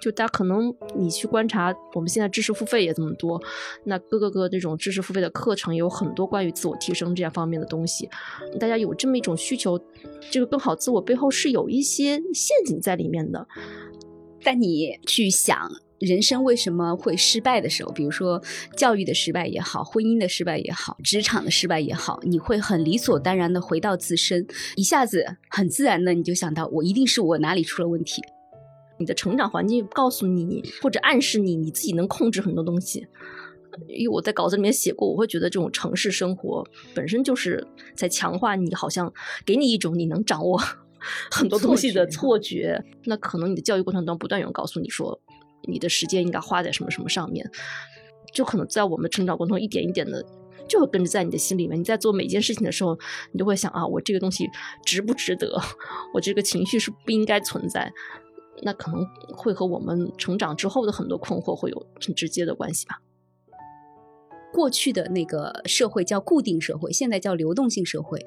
就大家可能你去观察，我们现在知识付费也这么多，那各个个这种知识付费的课程有很多关于自我提升这样方面的东西，大家有这么一种需求，这个更好自我背后是有一些陷阱在里面的。但你去想人生为什么会失败的时候，比如说教育的失败也好，婚姻的失败也好，职场的失败也好，你会很理所当然的回到自身，一下子很自然的你就想到，我一定是我哪里出了问题。你的成长环境告诉你，或者暗示你，你自己能控制很多东西。因为我在稿子里面写过，我会觉得这种城市生活本身就是在强化你，好像给你一种你能掌握很多东西的错觉。那可能你的教育过程当中不断有人告诉你说，你的时间应该花在什么什么上面，就可能在我们成长过程中一点一点的就会跟着在你的心里面。你在做每件事情的时候，你都会想啊，我这个东西值不值得？我这个情绪是不应该存在。那可能会和我们成长之后的很多困惑会有很直接的关系吧。过去的那个社会叫固定社会，现在叫流动性社会。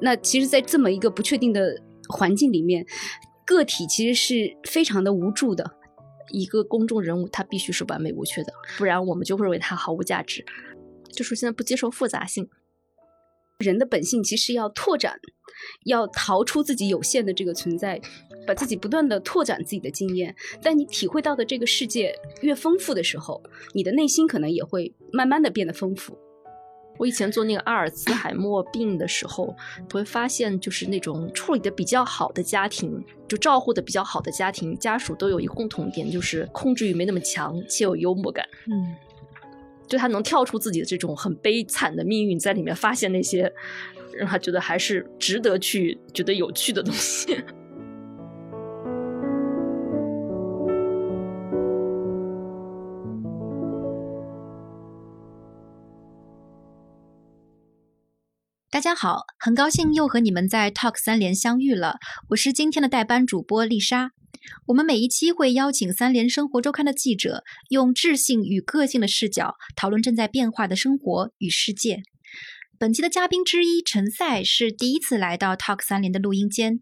那其实，在这么一个不确定的环境里面，个体其实是非常的无助的。一个公众人物，他必须是完美无缺的，不然我们就会认为他毫无价值。就是现在不接受复杂性。人的本性其实要拓展，要逃出自己有限的这个存在，把自己不断的拓展自己的经验。但你体会到的这个世界越丰富的时候，你的内心可能也会慢慢的变得丰富。我以前做那个阿尔茨海默病的时候，会发现就是那种处理的比较好的家庭，就照顾的比较好的家庭家属都有一个共同点，就是控制欲没那么强，且有幽默感。嗯。就他能跳出自己的这种很悲惨的命运，在里面发现那些让他觉得还是值得去觉得有趣的东西。大家好，很高兴又和你们在 Talk 三联相遇了，我是今天的代班主播丽莎。我们每一期会邀请三联生活周刊的记者，用智性与个性的视角讨论正在变化的生活与世界。本期的嘉宾之一陈赛是第一次来到 Talk 三联的录音间，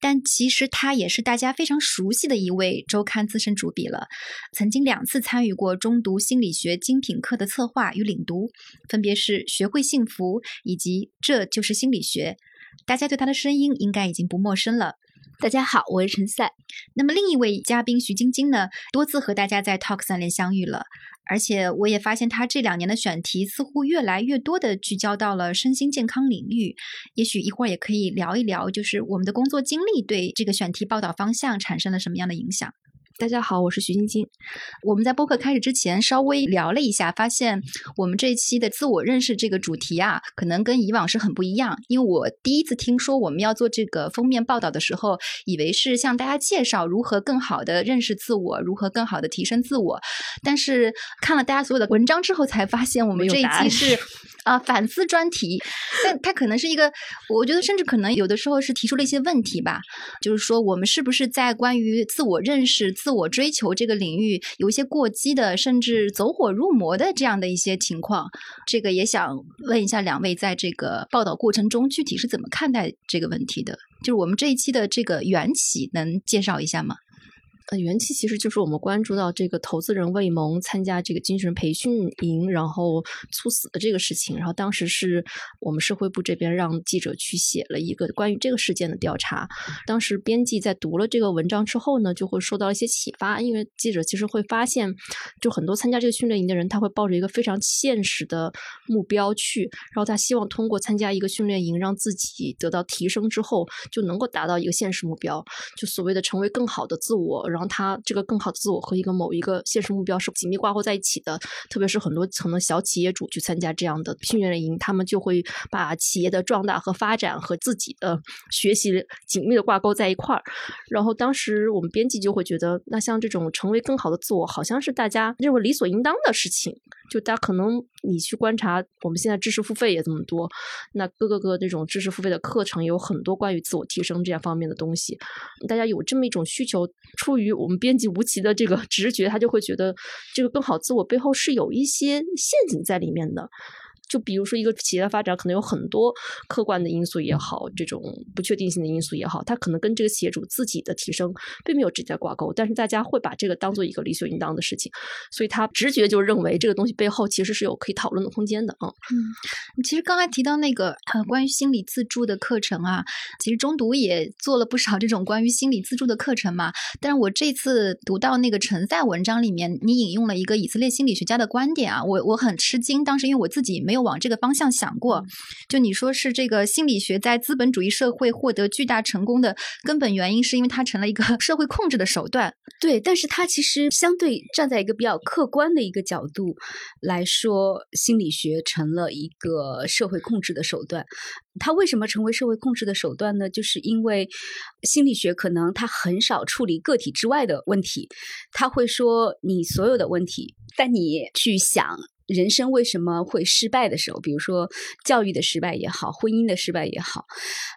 但其实他也是大家非常熟悉的一位周刊资深主笔了。曾经两次参与过中读心理学精品课的策划与领读，分别是《学会幸福》以及《这就是心理学》。大家对他的声音应该已经不陌生了。大家好，我是陈赛。那么另一位嘉宾徐晶晶呢，多次和大家在 Talk 三联相遇了，而且我也发现他这两年的选题似乎越来越多的聚焦到了身心健康领域。也许一会儿也可以聊一聊，就是我们的工作经历对这个选题报道方向产生了什么样的影响。大家好，我是徐晶晶。我们在播客开始之前稍微聊了一下，发现我们这一期的自我认识这个主题啊，可能跟以往是很不一样。因为我第一次听说我们要做这个封面报道的时候，以为是向大家介绍如何更好的认识自我，如何更好的提升自我。但是看了大家所有的文章之后，才发现我们这一期是 啊反思专题。但它可能是一个，我觉得甚至可能有的时候是提出了一些问题吧，就是说我们是不是在关于自我认识。自自我追求这个领域有一些过激的，甚至走火入魔的这样的一些情况，这个也想问一下两位，在这个报道过程中具体是怎么看待这个问题的？就是我们这一期的这个缘起，能介绍一下吗？呃，元气其实就是我们关注到这个投资人魏萌参加这个精神培训营，然后猝死的这个事情。然后当时是我们社会部这边让记者去写了一个关于这个事件的调查。当时编辑在读了这个文章之后呢，就会受到一些启发，因为记者其实会发现，就很多参加这个训练营的人，他会抱着一个非常现实的目标去，然后他希望通过参加一个训练营，让自己得到提升之后，就能够达到一个现实目标，就所谓的成为更好的自我。然后他这个更好的自我和一个某一个现实目标是紧密挂钩在一起的，特别是很多层的小企业主去参加这样的训练营，他们就会把企业的壮大和发展和自己的学习紧密的挂钩在一块儿。然后当时我们编辑就会觉得，那像这种成为更好的自我，好像是大家认为理所应当的事情。就大家可能你去观察，我们现在知识付费也这么多，那各个各这种知识付费的课程有很多关于自我提升这样方面的东西，大家有这么一种需求，出于我们编辑吴奇的这个 直觉，他就会觉得这个更好自我背后是有一些陷阱在里面的。就比如说一个企业的发展，可能有很多客观的因素也好，这种不确定性的因素也好，它可能跟这个企业主自己的提升并没有直接挂钩，但是大家会把这个当做一个理所应当的事情，所以他直觉就认为这个东西背后其实是有可以讨论的空间的啊。嗯，其实刚才提到那个呃关于心理自助的课程啊，其实中读也做了不少这种关于心理自助的课程嘛。但是我这次读到那个陈赛文章里面，你引用了一个以色列心理学家的观点啊，我我很吃惊，当时因为我自己没有。往这个方向想过，就你说是这个心理学在资本主义社会获得巨大成功的根本原因，是因为它成了一个 社会控制的手段。对，但是它其实相对站在一个比较客观的一个角度来说，心理学成了一个社会控制的手段。它为什么成为社会控制的手段呢？就是因为心理学可能它很少处理个体之外的问题，他会说你所有的问题，但你去想。人生为什么会失败的时候，比如说教育的失败也好，婚姻的失败也好，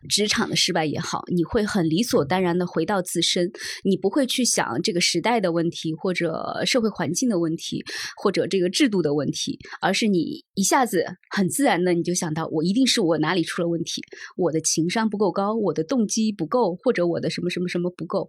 职场的失败也好，你会很理所当然的回到自身，你不会去想这个时代的问题，或者社会环境的问题，或者这个制度的问题，而是你一下子很自然的你就想到，我一定是我哪里出了问题，我的情商不够高，我的动机不够，或者我的什么什么什么不够，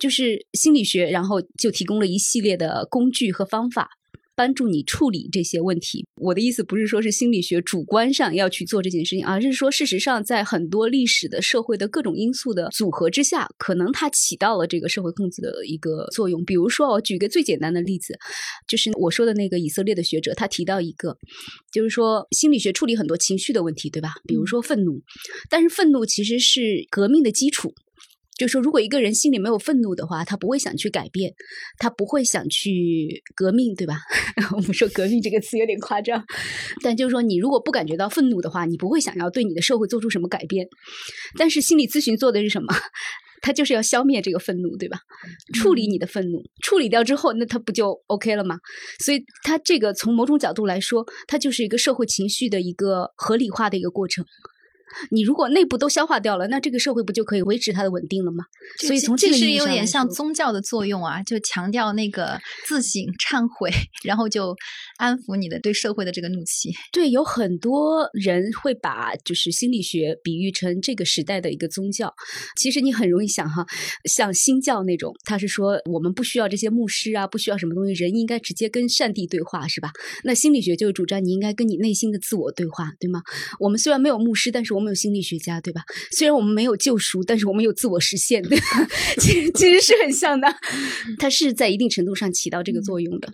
就是心理学，然后就提供了一系列的工具和方法。帮助你处理这些问题。我的意思不是说是心理学主观上要去做这件事情，而是说事实上在很多历史的社会的各种因素的组合之下，可能它起到了这个社会控制的一个作用。比如说，我举个最简单的例子，就是我说的那个以色列的学者，他提到一个，就是说心理学处理很多情绪的问题，对吧？比如说愤怒，但是愤怒其实是革命的基础。就说，如果一个人心里没有愤怒的话，他不会想去改变，他不会想去革命，对吧？我们说“革命”这个词有点夸张，但就是说，你如果不感觉到愤怒的话，你不会想要对你的社会做出什么改变。但是心理咨询做的是什么？他就是要消灭这个愤怒，对吧？处理你的愤怒，处理掉之后，那他不就 OK 了吗？所以，他这个从某种角度来说，它就是一个社会情绪的一个合理化的一个过程。你如果内部都消化掉了，那这个社会不就可以维持它的稳定了吗？所以从这个是有点像宗教的作用啊，就强调那个自省、忏悔，然后就安抚你的对社会的这个怒气。对，有很多人会把就是心理学比喻成这个时代的一个宗教。其实你很容易想哈，像新教那种，他是说我们不需要这些牧师啊，不需要什么东西，人应该直接跟上帝对话，是吧？那心理学就主张你应该跟你内心的自我对话，对吗？我们虽然没有牧师，但是我们。有心理学家，对吧？虽然我们没有救赎，但是我们有自我实现，对吧？其实其实是很像的，它是在一定程度上起到这个作用的。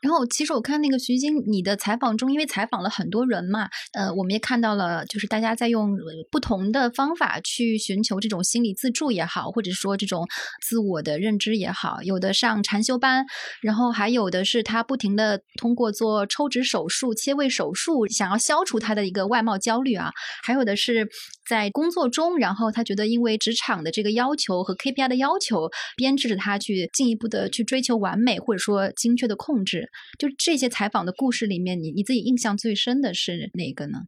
然后，其实我看那个徐晶你的采访中，因为采访了很多人嘛，呃，我们也看到了，就是大家在用不同的方法去寻求这种心理自助也好，或者说这种自我的认知也好，有的上禅修班，然后还有的是他不停的通过做抽脂手术、切胃手术，想要消除他的一个外貌焦虑啊，还有的是在工作中，然后他觉得因为职场的这个要求和 KPI 的要求，编制着他去进一步的去追求完美，或者说精确的控制。就这些采访的故事里面，你你自己印象最深的是哪个呢？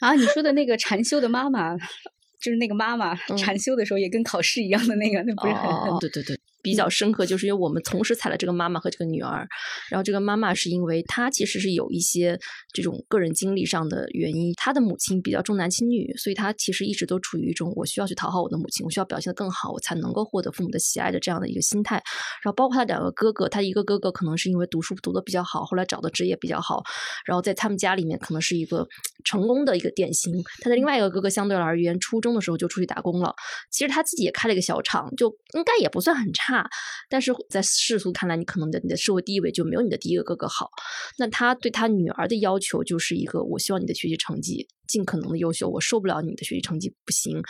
啊，你说的那个禅修的妈妈，就是那个妈妈禅修的时候也跟考试一样的那个，那不是很对对对。比较深刻，就是因为我们同时采了这个妈妈和这个女儿，然后这个妈妈是因为她其实是有一些这种个人经历上的原因，她的母亲比较重男轻女，所以她其实一直都处于一种我需要去讨好我的母亲，我需要表现得更好，我才能够获得父母的喜爱的这样的一个心态。然后包括她两个哥哥，她一个哥哥可能是因为读书读得比较好，后来找的职业比较好，然后在他们家里面可能是一个成功的一个典型。他的另外一个哥哥相对而言，初中的时候就出去打工了，其实他自己也开了一个小厂，就应该也不算很差。但是在世俗看来，你可能的你的社会地位就没有你的第一个哥哥好。那他对他女儿的要求就是一个：我希望你的学习成绩。尽可能的优秀，我受不了你的学习成绩不行，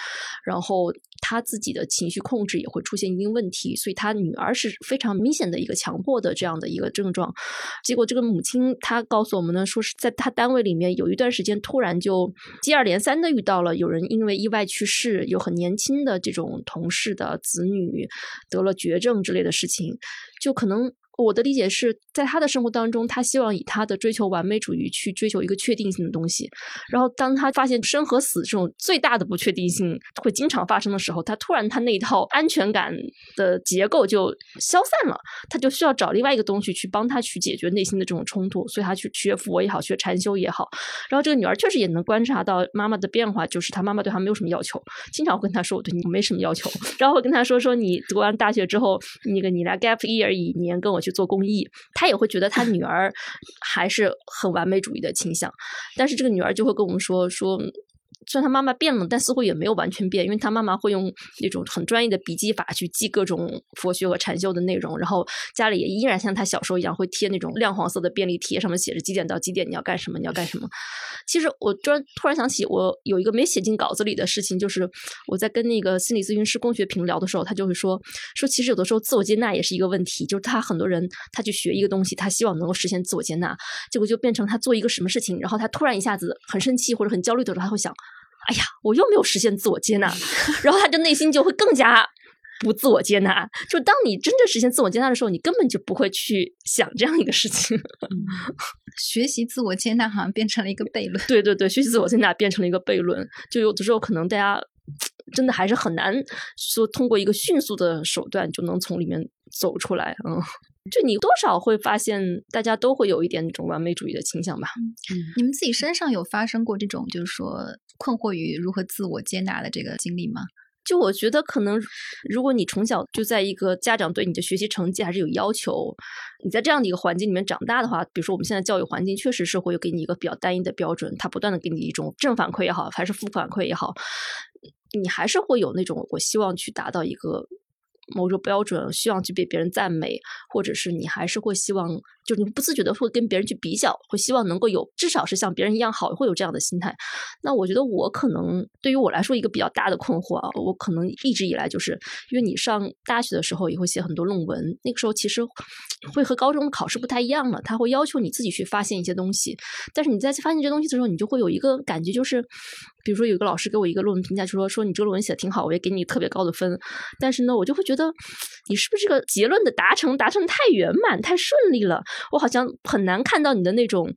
然后他自己的情绪控制也会出现一定问题，所以他女儿是非常明显的一个强迫的这样的一个症状。结果这个母亲她告诉我们呢，说是在他单位里面有一段时间突然就接二连三的遇到了有人因为意外去世，有很年轻的这种同事的子女得了绝症之类的事情。就可能。我的理解是在他的生活当中，他希望以他的追求完美主义去追求一个确定性的东西。然后，当他发现生和死这种最大的不确定性会经常发生的时候，他突然他那一套安全感的结构就消散了，他就需要找另外一个东西去帮他去解决内心的这种冲突。所以他去学佛也好，学禅修也好。然后这个女儿确实也能观察到妈妈的变化，就是她妈妈对她没有什么要求，经常会跟她说：“我对你没什么要求。”然后会跟她说：“说你读完大学之后，那个你来 gap year 一年跟我。”去做公益，他也会觉得他女儿 还是很完美主义的倾向，但是这个女儿就会跟我们说说。虽然他妈妈变了，但似乎也没有完全变，因为他妈妈会用那种很专业的笔记法去记各种佛学和禅修的内容，然后家里也依然像他小时候一样会贴那种亮黄色的便利贴，上面写着几点到几点你要干什么，你要干什么。其实我突然突然想起，我有一个没写进稿子里的事情，就是我在跟那个心理咨询师龚学平聊的时候，他就会说说，其实有的时候自我接纳也是一个问题，就是他很多人他去学一个东西，他希望能够实现自我接纳，结果就变成他做一个什么事情，然后他突然一下子很生气或者很焦虑的时候，他会想。哎呀，我又没有实现自我接纳，然后他就内心就会更加不自我接纳。就当你真正实现自我接纳的时候，你根本就不会去想这样一个事情。学习自我接纳好像变成了一个悖论。对对对，学习自我接纳变成了一个悖论。就有的时候可能大家真的还是很难说通过一个迅速的手段就能从里面走出来。嗯。就你多少会发现，大家都会有一点那种完美主义的倾向吧？嗯，你们自己身上有发生过这种，就是说困惑于如何自我接纳的这个经历吗？就我觉得，可能如果你从小就在一个家长对你的学习成绩还是有要求，你在这样的一个环境里面长大的话，比如说我们现在教育环境确实是会给你一个比较单一的标准，他不断的给你一种正反馈也好，还是负反馈也好，你还是会有那种我希望去达到一个。某种标准，希望去被别人赞美，或者是你还是会希望，就你不自觉的会跟别人去比较，会希望能够有至少是像别人一样好，会有这样的心态。那我觉得我可能对于我来说一个比较大的困惑啊，我可能一直以来就是因为你上大学的时候也会写很多论文，那个时候其实会和高中的考试不太一样了，他会要求你自己去发现一些东西，但是你在发现这东西的时候，你就会有一个感觉就是。比如说，有一个老师给我一个论文评价，就说说你这个论文写的挺好，我也给你特别高的分。但是呢，我就会觉得你是不是这个结论的达成达成太圆满、太顺利了？我好像很难看到你的那种，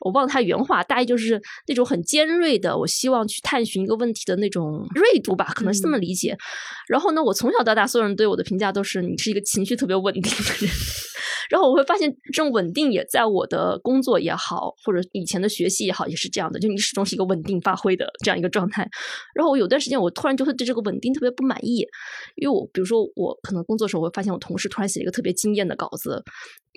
我忘了他原话，大意就是那种很尖锐的，我希望去探寻一个问题的那种锐度吧，可能是这么理解。然后呢，我从小到大，所有人对我的评价都是你是一个情绪特别稳定的人。然后我会发现，这种稳定也在我的工作也好，或者以前的学习也好，也是这样的。就你始终是一个稳定发挥的这样一个状态。然后我有段时间，我突然就会对这个稳定特别不满意，因为我比如说我可能工作的时候，我会发现我同事突然写一个特别惊艳的稿子，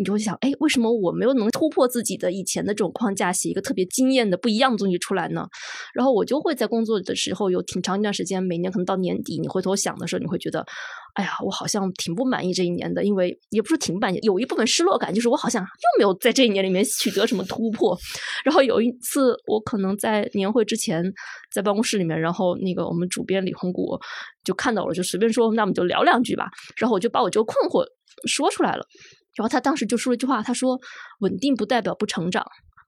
你就会想，哎，为什么我没有能突破自己的以前的这种框架，写一个特别惊艳的不一样的东西出来呢？然后我就会在工作的时候有挺长一段时间，每年可能到年底，你回头想的时候，你会觉得。哎呀，我好像挺不满意这一年的，因为也不是挺满意，有一部分失落感，就是我好像又没有在这一年里面取得什么突破。然后有一次，我可能在年会之前在办公室里面，然后那个我们主编李红谷就看到了，就随便说，那我们就聊两句吧。然后我就把我这个困惑说出来了。然后他当时就说了一句话，他说：“稳定不代表不成长。”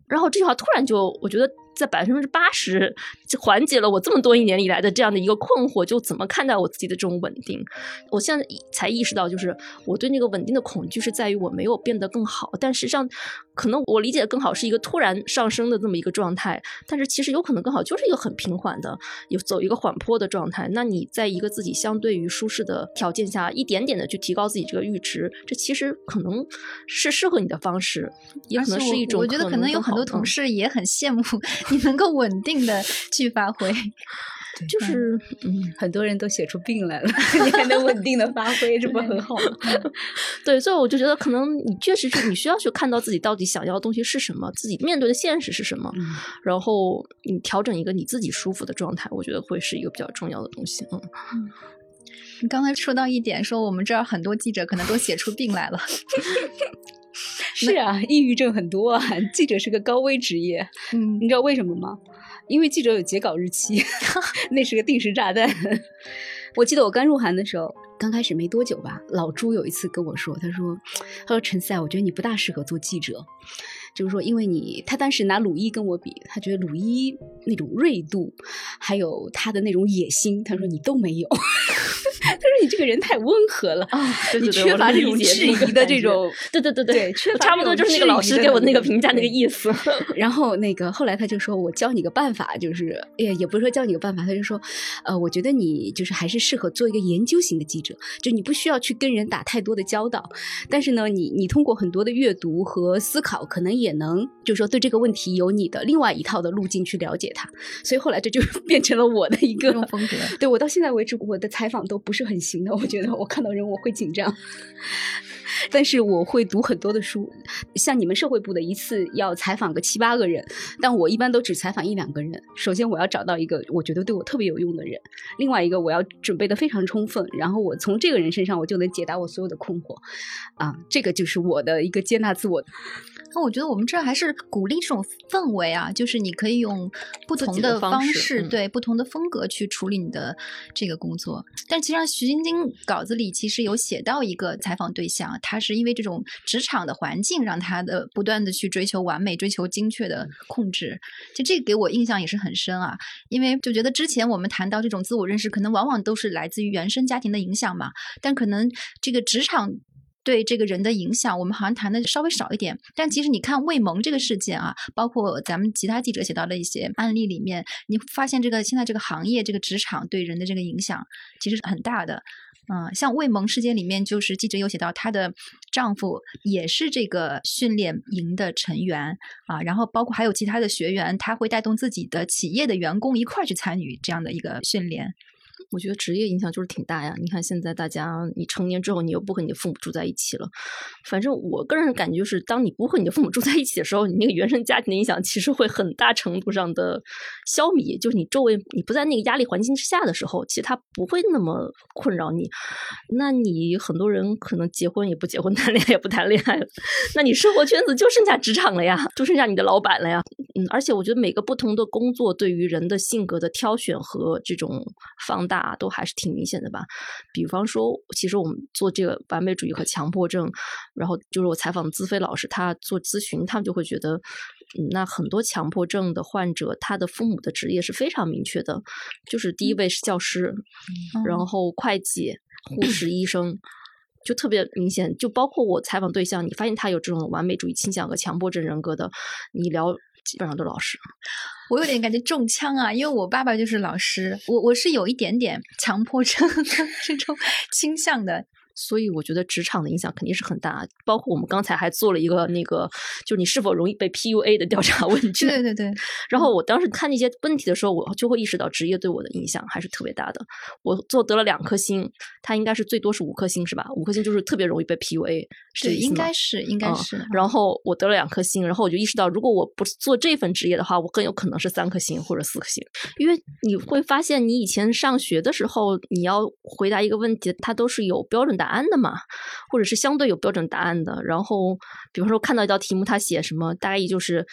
然后这句话突然就，我觉得。在百分之八十缓解了我这么多一年以来的这样的一个困惑，就怎么看待我自己的这种稳定？我现在才意识到，就是我对那个稳定的恐惧是在于我没有变得更好，但实际上可能我理解的更好是一个突然上升的这么一个状态，但是其实有可能更好就是一个很平缓的，有走一个缓坡的状态。那你在一个自己相对于舒适的条件下，一点点的去提高自己这个阈值，这其实可能是适合你的方式，也可能是一种。我觉得可能有很多同事也很羡慕。你能够稳定的去发挥，就是嗯，很多人都写出病来了，你还能稳定的发挥，这不很好吗？对，所以我就觉得，可能你确实是你需要去看到自己到底想要的东西是什么，自己面对的现实是什么，然后你调整一个你自己舒服的状态，我觉得会是一个比较重要的东西。嗯，你刚才说到一点，说我们这儿很多记者可能都写出病来了。是啊，抑郁症很多啊。记者是个高危职业，嗯，你知道为什么吗？因为记者有截稿日期，那是个定时炸弹。我记得我刚入行的时候，刚开始没多久吧，老朱有一次跟我说，他说：“他说陈赛，我觉得你不大适合做记者。”就是说，因为你他当时拿鲁伊跟我比，他觉得鲁伊那种锐度，还有他的那种野心，他说你都没有。他说说你这个人太温和了啊，对你对对，缺乏这种质疑的这种，对对对对缺乏差不多就是那个老师给我那个评价那个意思。然后那个后来他就说，我教你个办法，就是也也不是说教你个办法，他就说，呃，我觉得你就是还是适合做一个研究型的记者，就你不需要去跟人打太多的交道，但是呢，你你通过很多的阅读和思考，可能也能就是说对这个问题有你的另外一套的路径去了解它，所以后来这就变成了我的一个风格。对我到现在为止，我的采访都不是很行的。我觉得我看到人我会紧张，但是我会读很多的书。像你们社会部的一次要采访个七八个人，但我一般都只采访一两个人。首先我要找到一个我觉得对我特别有用的人，另外一个我要准备的非常充分，然后我从这个人身上我就能解答我所有的困惑。啊，这个就是我的一个接纳自我。那我觉得我们这儿还是鼓励这种氛围啊，就是你可以用不同的方式方式，嗯对不同的风格去处理你的这个工作。但其实上徐晶晶稿子里其实有写到一个采访对象，他是因为这种职场的环境让他的不断的去追求完美、追求精确的控制。就这个给我印象也是很深啊，因为就觉得之前我们谈到这种自我认识，可能往往都是来自于原生家庭的影响嘛，但可能这个职场。对这个人的影响，我们好像谈的稍微少一点。但其实你看魏萌这个事件啊，包括咱们其他记者写到的一些案例里面，你发现这个现在这个行业、这个职场对人的这个影响其实是很大的。嗯，像魏萌事件里面，就是记者有写到她的丈夫也是这个训练营的成员啊，然后包括还有其他的学员，他会带动自己的企业的员工一块儿去参与这样的一个训练。我觉得职业影响就是挺大呀。你看现在大家，你成年之后，你又不和你的父母住在一起了。反正我个人感觉就是，当你不和你的父母住在一起的时候，你那个原生家庭的影响其实会很大程度上的消弭。就是你周围你不在那个压力环境之下的时候，其实它不会那么困扰你。那你很多人可能结婚也不结婚，谈恋爱也不谈恋爱了，那你生活圈子就剩下职场了呀，就剩下你的老板了呀。嗯，而且我觉得每个不同的工作对于人的性格的挑选和这种放大都还是挺明显的吧。比方说，其实我们做这个完美主义和强迫症，然后就是我采访资飞老师，他做咨询，他们就会觉得，嗯，那很多强迫症的患者，他的父母的职业是非常明确的，就是第一位是教师，然后会计、护士、医生。就特别明显，就包括我采访对象，你发现他有这种完美主义倾向和强迫症人格的，你聊基本上都是老师。我有点感觉中枪啊，因为我爸爸就是老师，我我是有一点点强迫症 这种倾向的。所以我觉得职场的影响肯定是很大，包括我们刚才还做了一个那个，就是你是否容易被 PUA 的调查问 卷。对对对。然后我当时看那些问题的时候，我就会意识到职业对我的影响还是特别大的。我做得了两颗星，它应该是最多是五颗星是吧？五颗星就是特别容易被 PUA，是对，应该是应该嗯是。然后我得了两颗星，然后我就意识到，如果我不做这份职业的话，我更有可能是三颗星或者四颗星，因为你会发现，你以前上学的时候，你要回答一个问题，它都是有标准答答案的嘛。或者是相对有标准答案的，然后比方说看到一道题目，他写什么，大意就是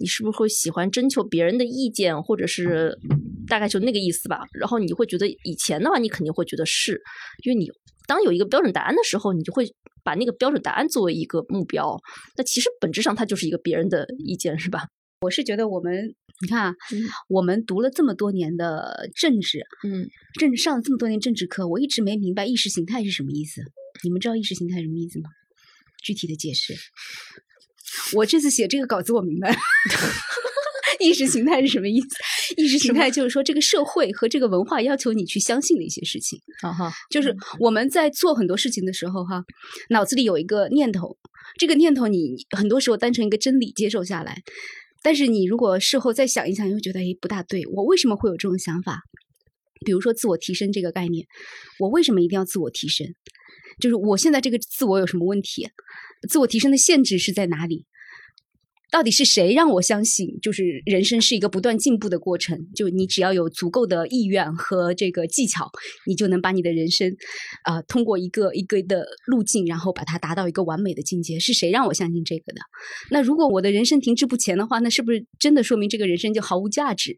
你是不是会喜欢征求别人的意见，或者是大概就那个意思吧。然后你会觉得以前的话，你肯定会觉得是，因为你当有一个标准答案的时候，你就会把那个标准答案作为一个目标。那其实本质上它就是一个别人的意见，是吧？我是觉得我们，你看啊，我们读了这么多年的政治，嗯，政治上了这么多年政治课，我一直没明白意识形态是什么意思。你们知道意识形态什么意思吗？具体的解释。我这次写这个稿子，我明白了。意识形态是什么意思？意识形态就是说，这个社会和这个文化要求你去相信的一些事情。啊哈，就是我们在做很多事情的时候，哈，脑子里有一个念头，这个念头你很多时候当成一个真理接受下来，但是你如果事后再想一想，你会觉得诶不大对，我为什么会有这种想法？比如说自我提升这个概念，我为什么一定要自我提升？就是我现在这个自我有什么问题？自我提升的限制是在哪里？到底是谁让我相信，就是人生是一个不断进步的过程？就你只要有足够的意愿和这个技巧，你就能把你的人生，啊、通过一个一个的路径，然后把它达到一个完美的境界。是谁让我相信这个的？那如果我的人生停滞不前的话，那是不是真的说明这个人生就毫无价值？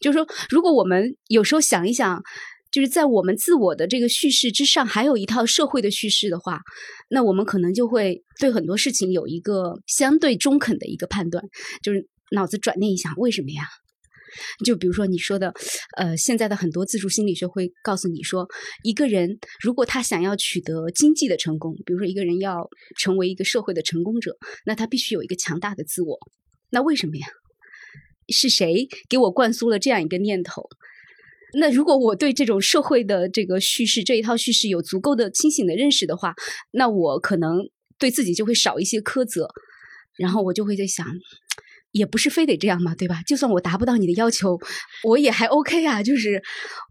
就是说，如果我们有时候想一想。就是在我们自我的这个叙事之上，还有一套社会的叙事的话，那我们可能就会对很多事情有一个相对中肯的一个判断，就是脑子转念一想，为什么呀？就比如说你说的，呃，现在的很多自助心理学会告诉你说，一个人如果他想要取得经济的成功，比如说一个人要成为一个社会的成功者，那他必须有一个强大的自我。那为什么呀？是谁给我灌输了这样一个念头？那如果我对这种社会的这个叙事这一套叙事有足够的清醒的认识的话，那我可能对自己就会少一些苛责，然后我就会在想。也不是非得这样嘛，对吧？就算我达不到你的要求，我也还 OK 啊。就是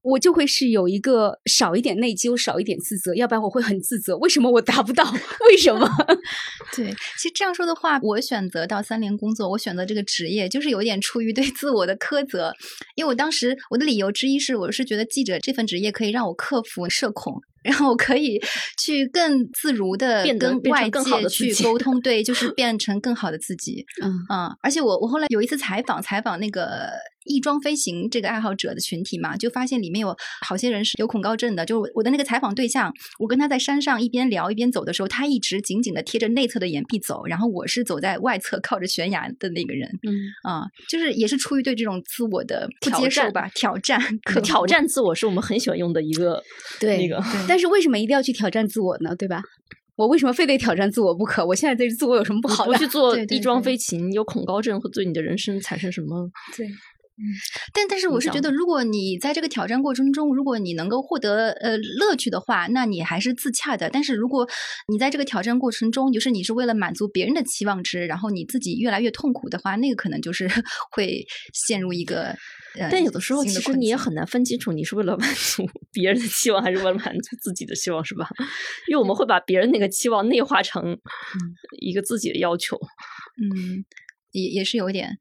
我就会是有一个少一点内疚，少一点自责，要不然我会很自责。为什么我达不到？为什么？对，其实这样说的话，我选择到三联工作，我选择这个职业，就是有点出于对自我的苛责。因为我当时我的理由之一是，我是觉得记者这份职业可以让我克服社恐。然后我可以去更自如的跟外界去沟通，对，就 是变成更好的自己。嗯嗯，而且我我后来有一次采访，采访那个。翼装飞行这个爱好者的群体嘛，就发现里面有好些人是有恐高症的。就我的那个采访对象，我跟他在山上一边聊一边走的时候，他一直紧紧的贴着内侧的岩壁走，然后我是走在外侧靠着悬崖的那个人。嗯啊，就是也是出于对这种自我的不接受吧，挑战，挑战自我是我们很喜欢用的一个 对那个。但是为什么一定要去挑战自我呢？对吧？我为什么非得挑战自我不可？我现在对自我有什么不好？不去做翼装飞行，有恐高症会对你的人生产生什么？对。嗯，但但是我是觉得，如果你在这个挑战过程中，如果你能够获得呃乐趣的话，那你还是自洽的。但是如果你在这个挑战过程中，就是你是为了满足别人的期望值，然后你自己越来越痛苦的话，那个可能就是 会陷入一个。但有的时候，其实你也很难分清楚，你是为了满足 别人的期望，还是为了满足自己的期望，是吧？因为我们会把别人那个期望内化成一个自己的要求。嗯，也也是有点。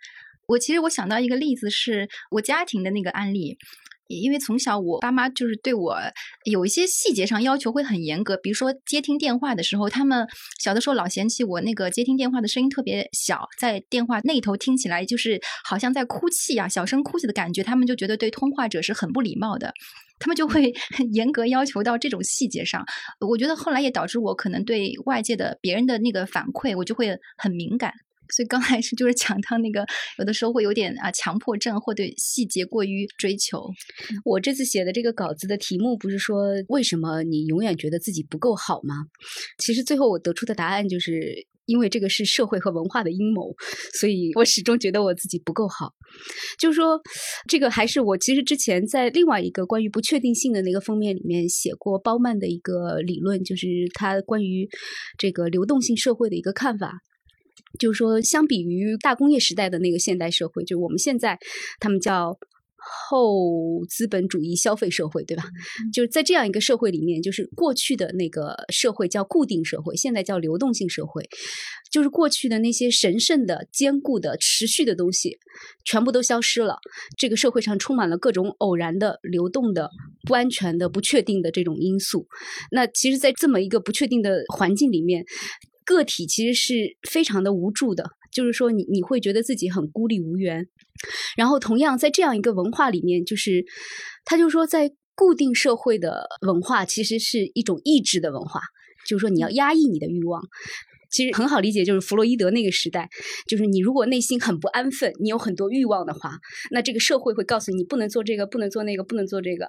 我其实我想到一个例子，是我家庭的那个案例，因为从小我爸妈就是对我有一些细节上要求会很严格，比如说接听电话的时候，他们小的时候老嫌弃我那个接听电话的声音特别小，在电话那头听起来就是好像在哭泣啊，小声哭泣的感觉，他们就觉得对通话者是很不礼貌的，他们就会很 严格要求到这种细节上。我觉得后来也导致我可能对外界的别人的那个反馈，我就会很敏感。所以刚才是就是讲到那个，有的时候会有点啊强迫症，或对细节过于追求。我这次写的这个稿子的题目不是说为什么你永远觉得自己不够好吗？其实最后我得出的答案就是因为这个是社会和文化的阴谋，所以我始终觉得我自己不够好。就是说，这个还是我其实之前在另外一个关于不确定性的那个封面里面写过包曼的一个理论，就是他关于这个流动性社会的一个看法。就是说，相比于大工业时代的那个现代社会，就我们现在他们叫后资本主义消费社会，对吧？就是在这样一个社会里面，就是过去的那个社会叫固定社会，现在叫流动性社会。就是过去的那些神圣的、坚固的、持续的东西，全部都消失了。这个社会上充满了各种偶然的、流动的、不安全的、不确定的这种因素。那其实，在这么一个不确定的环境里面。个体其实是非常的无助的，就是说你你会觉得自己很孤立无援。然后同样在这样一个文化里面，就是他就说，在固定社会的文化其实是一种抑制的文化，就是说你要压抑你的欲望。其实很好理解，就是弗洛伊德那个时代，就是你如果内心很不安分，你有很多欲望的话，那这个社会会告诉你不能做这个，不能做那个，不能做这个。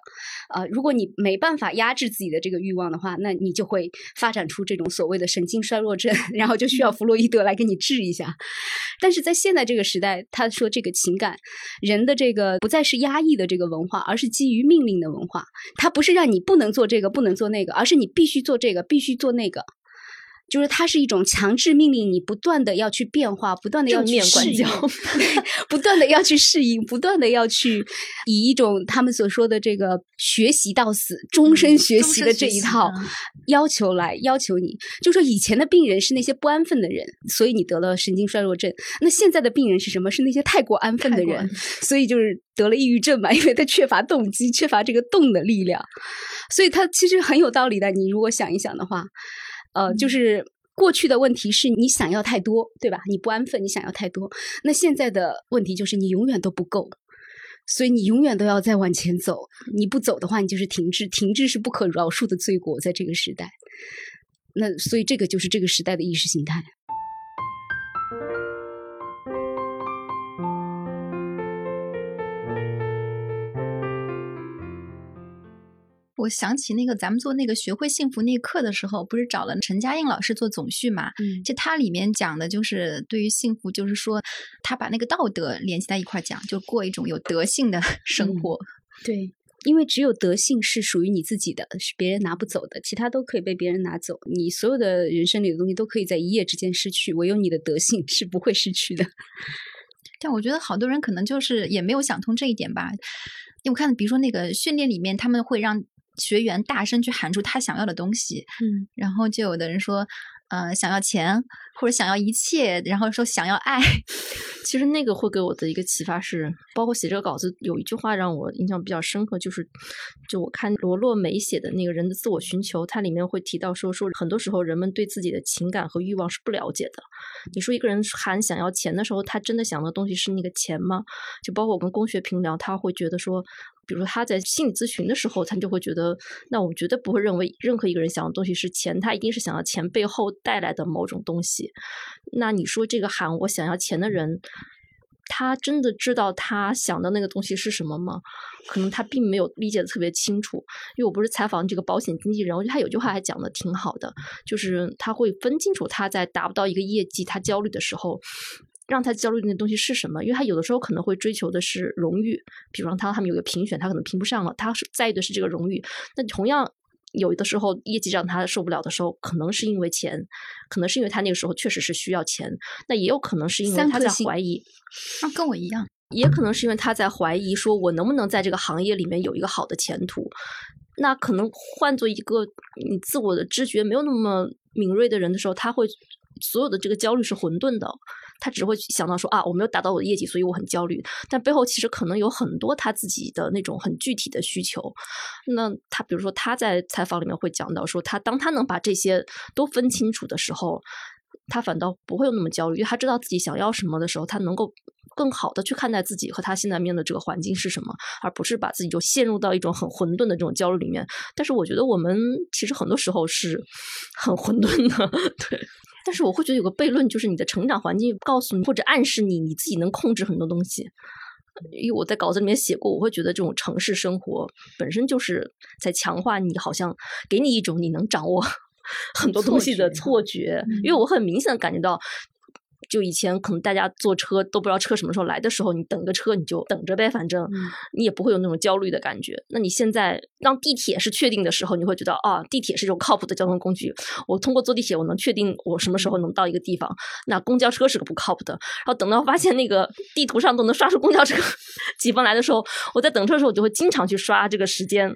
啊，如果你没办法压制自己的这个欲望的话，那你就会发展出这种所谓的神经衰弱症，然后就需要弗洛伊德来给你治一下。但是在现在这个时代，他说这个情感，人的这个不再是压抑的这个文化，而是基于命令的文化。它不是让你不能做这个，不能做那个，而是你必须做这个，必须做那个。就是它是一种强制命令，你不断的要去变化，不断的 要去适应，不断的要去适应，不断的要去以一种他们所说的这个学习到死、终身学习的这一套要求来要求你。就说以前的病人是那些不安分的人，所以你得了神经衰弱症。那现在的病人是什么？是那些太过安分的人，所以就是得了抑郁症嘛，因为他缺乏动机，缺乏这个动的力量。所以他其实很有道理的。你如果想一想的话。呃，就是过去的问题是你想要太多，对吧？你不安分，你想要太多。那现在的问题就是你永远都不够，所以你永远都要再往前走。你不走的话，你就是停滞，停滞是不可饶恕的罪过，在这个时代。那所以这个就是这个时代的意识形态。我想起那个咱们做那个学会幸福那课的时候，不是找了陈嘉映老师做总序嘛？嗯，就他里面讲的就是对于幸福，就是说他把那个道德联系在一块儿讲，就过一种有德性的生活。对，因为只有德性是属于你自己的，是别人拿不走的，其他都可以被别人拿走。你所有的人生里的东西都可以在一夜之间失去，唯有你的德性是不会失去的。但我觉得好多人可能就是也没有想通这一点吧。因为我看，比如说那个训练里面，他们会让学员大声去喊出他想要的东西，嗯，然后就有的人说，呃，想要钱，或者想要一切，然后说想要爱。其实那个会给我的一个启发是，包括写这个稿子有一句话让我印象比较深刻，就是就我看罗洛梅写的那个人的自我寻求，它里面会提到说说很多时候人们对自己的情感和欲望是不了解的。你说一个人喊想要钱的时候，他真的想的东西是那个钱吗？就包括我跟龚学平聊，他会觉得说。比如说他在心理咨询的时候，他就会觉得，那我们绝对不会认为任何一个人想要东西是钱，他一定是想要钱背后带来的某种东西。那你说这个喊我想要钱的人，他真的知道他想的那个东西是什么吗？可能他并没有理解的特别清楚。因为我不是采访这个保险经纪人，我觉得他有句话还讲的挺好的，就是他会分清楚他在达不到一个业绩，他焦虑的时候。让他焦虑的那东西是什么？因为他有的时候可能会追求的是荣誉，比方他他们有个评选，他可能评不上了，他是在意的是这个荣誉。那同样有的时候业绩让他受不了的时候，可能是因为钱，可能是因为他那个时候确实是需要钱，那也有可能是因为他在怀疑，啊，跟我一样，也可能是因为他在怀疑，说我能不能在这个行业里面有一个好的前途。那可能换做一个你自我的知觉没有那么敏锐的人的时候，他会所有的这个焦虑是混沌的。他只会想到说啊，我没有达到我的业绩，所以我很焦虑。但背后其实可能有很多他自己的那种很具体的需求。那他比如说他在采访里面会讲到说，他当他能把这些都分清楚的时候，他反倒不会有那么焦虑，因为他知道自己想要什么的时候，他能够更好的去看待自己和他现在面的这个环境是什么，而不是把自己就陷入到一种很混沌的这种焦虑里面。但是我觉得我们其实很多时候是很混沌的，对。但是我会觉得有个悖论，就是你的成长环境告诉你或者暗示你，你自己能控制很多东西。因为我在稿子里面写过，我会觉得这种城市生活本身就是在强化你，好像给你一种你能掌握 很多东西的错觉。因为我很明显的感觉到。就以前可能大家坐车都不知道车什么时候来的时候，你等个车你就等着呗，反正你也不会有那种焦虑的感觉。那你现在当地铁是确定的时候，你会觉得啊，地铁是一种靠谱的交通工具。我通过坐地铁，我能确定我什么时候能到一个地方。那公交车是个不靠谱的。然后等到发现那个地图上都能刷出公交车 几分来的时候，我在等车的时候，我就会经常去刷这个时间。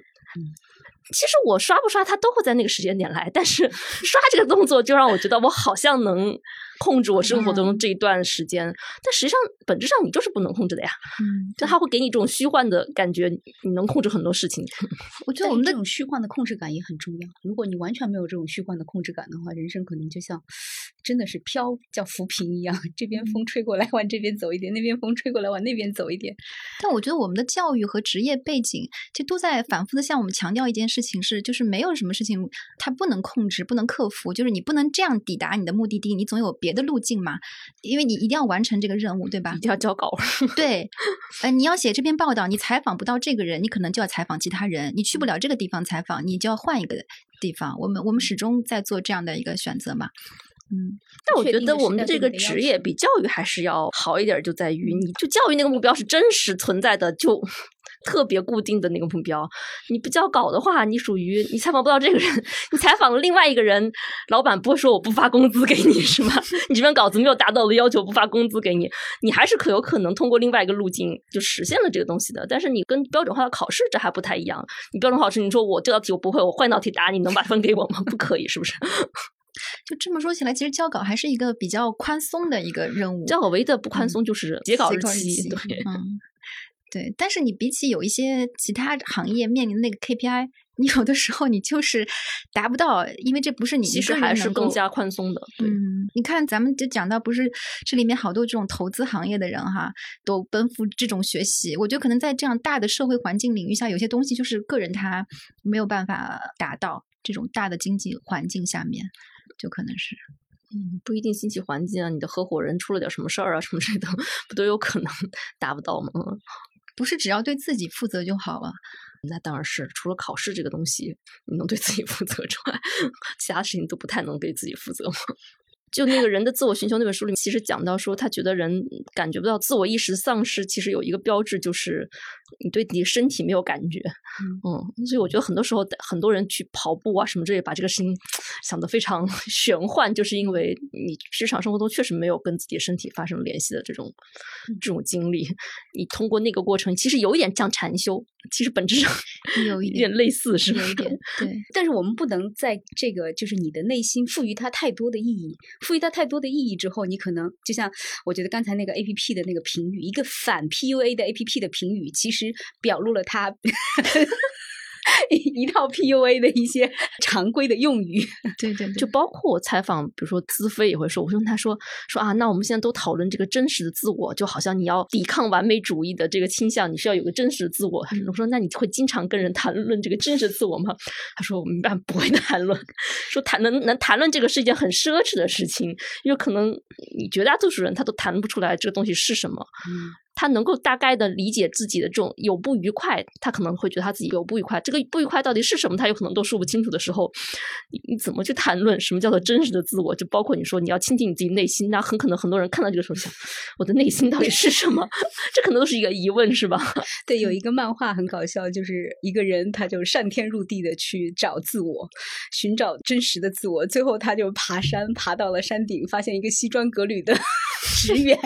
其实我刷不刷它都会在那个时间点来，但是 刷这个动作就让我觉得我好像能。控制我生活中这一段时间，但实际上本质上你就是不能控制的呀。嗯，就他会给你这种虚幻的感觉，你能控制很多事情。我觉得我们这种虚幻的控制感也很重要。如果你完全没有这种虚幻的控制感的话，人生可能就像真的是飘叫浮萍一样，这边风吹过来往这边走一点，那边风吹过来往那边走一点。但我觉得我们的教育和职业背景，其实都在反复的向我们强调一件事情：是就是没有什么事情它不能控制、不能克服，就是你不能这样抵达你的目的地，你总有别。的路径嘛，因为你一定要完成这个任务，对吧？一定要交稿。对，呃，你要写这篇报道，你采访不到这个人，你可能就要采访其他人。你去不了这个地方采访，你就要换一个地方。我们我们始终在做这样的一个选择嘛。嗯，但我觉得我们的这个职业比教育还是要好一点，就在于你就教育那个目标是真实存在的，就。特别固定的那个目标，你不交稿的话，你属于你采访不到这个人，你采访了另外一个人，老板不会说我不发工资给你是吗？你这篇稿子没有达到我的要求，不发工资给你，你还是可有可能通过另外一个路径就实现了这个东西的。但是你跟标准化的考试这还不太一样，你标准化考试，你说我这道题我不会，我换道题答，你能把分给我吗？不可以，是不是？就这么说起来，其实交稿还是一个比较宽松的一个任务。交稿唯一的不宽松就是截稿日期，对，嗯。对，但是你比起有一些其他行业面临的那个 KPI，你有的时候你就是达不到，因为这不是你其实还是更加宽松的。嗯，你看咱们就讲到，不是这里面好多这种投资行业的人哈，都奔赴这种学习。我觉得可能在这样大的社会环境领域下，有些东西就是个人他没有办法达到这种大的经济环境下面，就可能是。嗯，不一定经济环境啊，你的合伙人出了点什么事儿啊，什么之类的，不都有可能达不到吗？不是只要对自己负责就好了，那当然是，除了考试这个东西你能对自己负责之外，其他事情都不太能对自己负责。就那个人的自我寻求那本书里，其实讲到说，他觉得人感觉不到自我意识丧失，其实有一个标志就是你对你身体没有感觉。嗯，所以我觉得很多时候很多人去跑步啊什么之类，把这个事情想得非常 玄幻，就是因为你日常生活中确实没有跟自己身体发生联系的这种这种经历。你通过那个过程，其实有一点像禅修，其实本质上有一点类似，是有一点对。但是我们不能在这个就是你的内心赋予它太多的意义。赋予它太多的意义之后，你可能就像我觉得刚才那个 A P P 的那个评语，一个反 P U A 的 A P P 的评语，其实表露了他。一套 PUA 的一些常规的用语，对对，就包括我采访，比如说资飞也会说，我说他说说啊，那我们现在都讨论这个真实的自我，就好像你要抵抗完美主义的这个倾向，你需要有个真实的自我。我说那你会经常跟人谈论这个真实自我吗？他说我们一般不会谈论，说谈能能谈论这个是一件很奢侈的事情，因为可能你绝大多数人他都谈不出来这个东西是什么。他能够大概的理解自己的这种有不愉快，他可能会觉得他自己有不愉快。这个不愉快到底是什么，他有可能都说不清楚的时候，你你怎么去谈论什么叫做真实的自我？就包括你说你要倾听你自己内心，那很可能很多人看到这个时候想，我的内心到底是什么？这可能都是一个疑问，是吧？对，有一个漫画很搞笑，就是一个人他就上天入地的去找自我，寻找真实的自我，最后他就爬山，爬到了山顶，发现一个西装革履的 职员。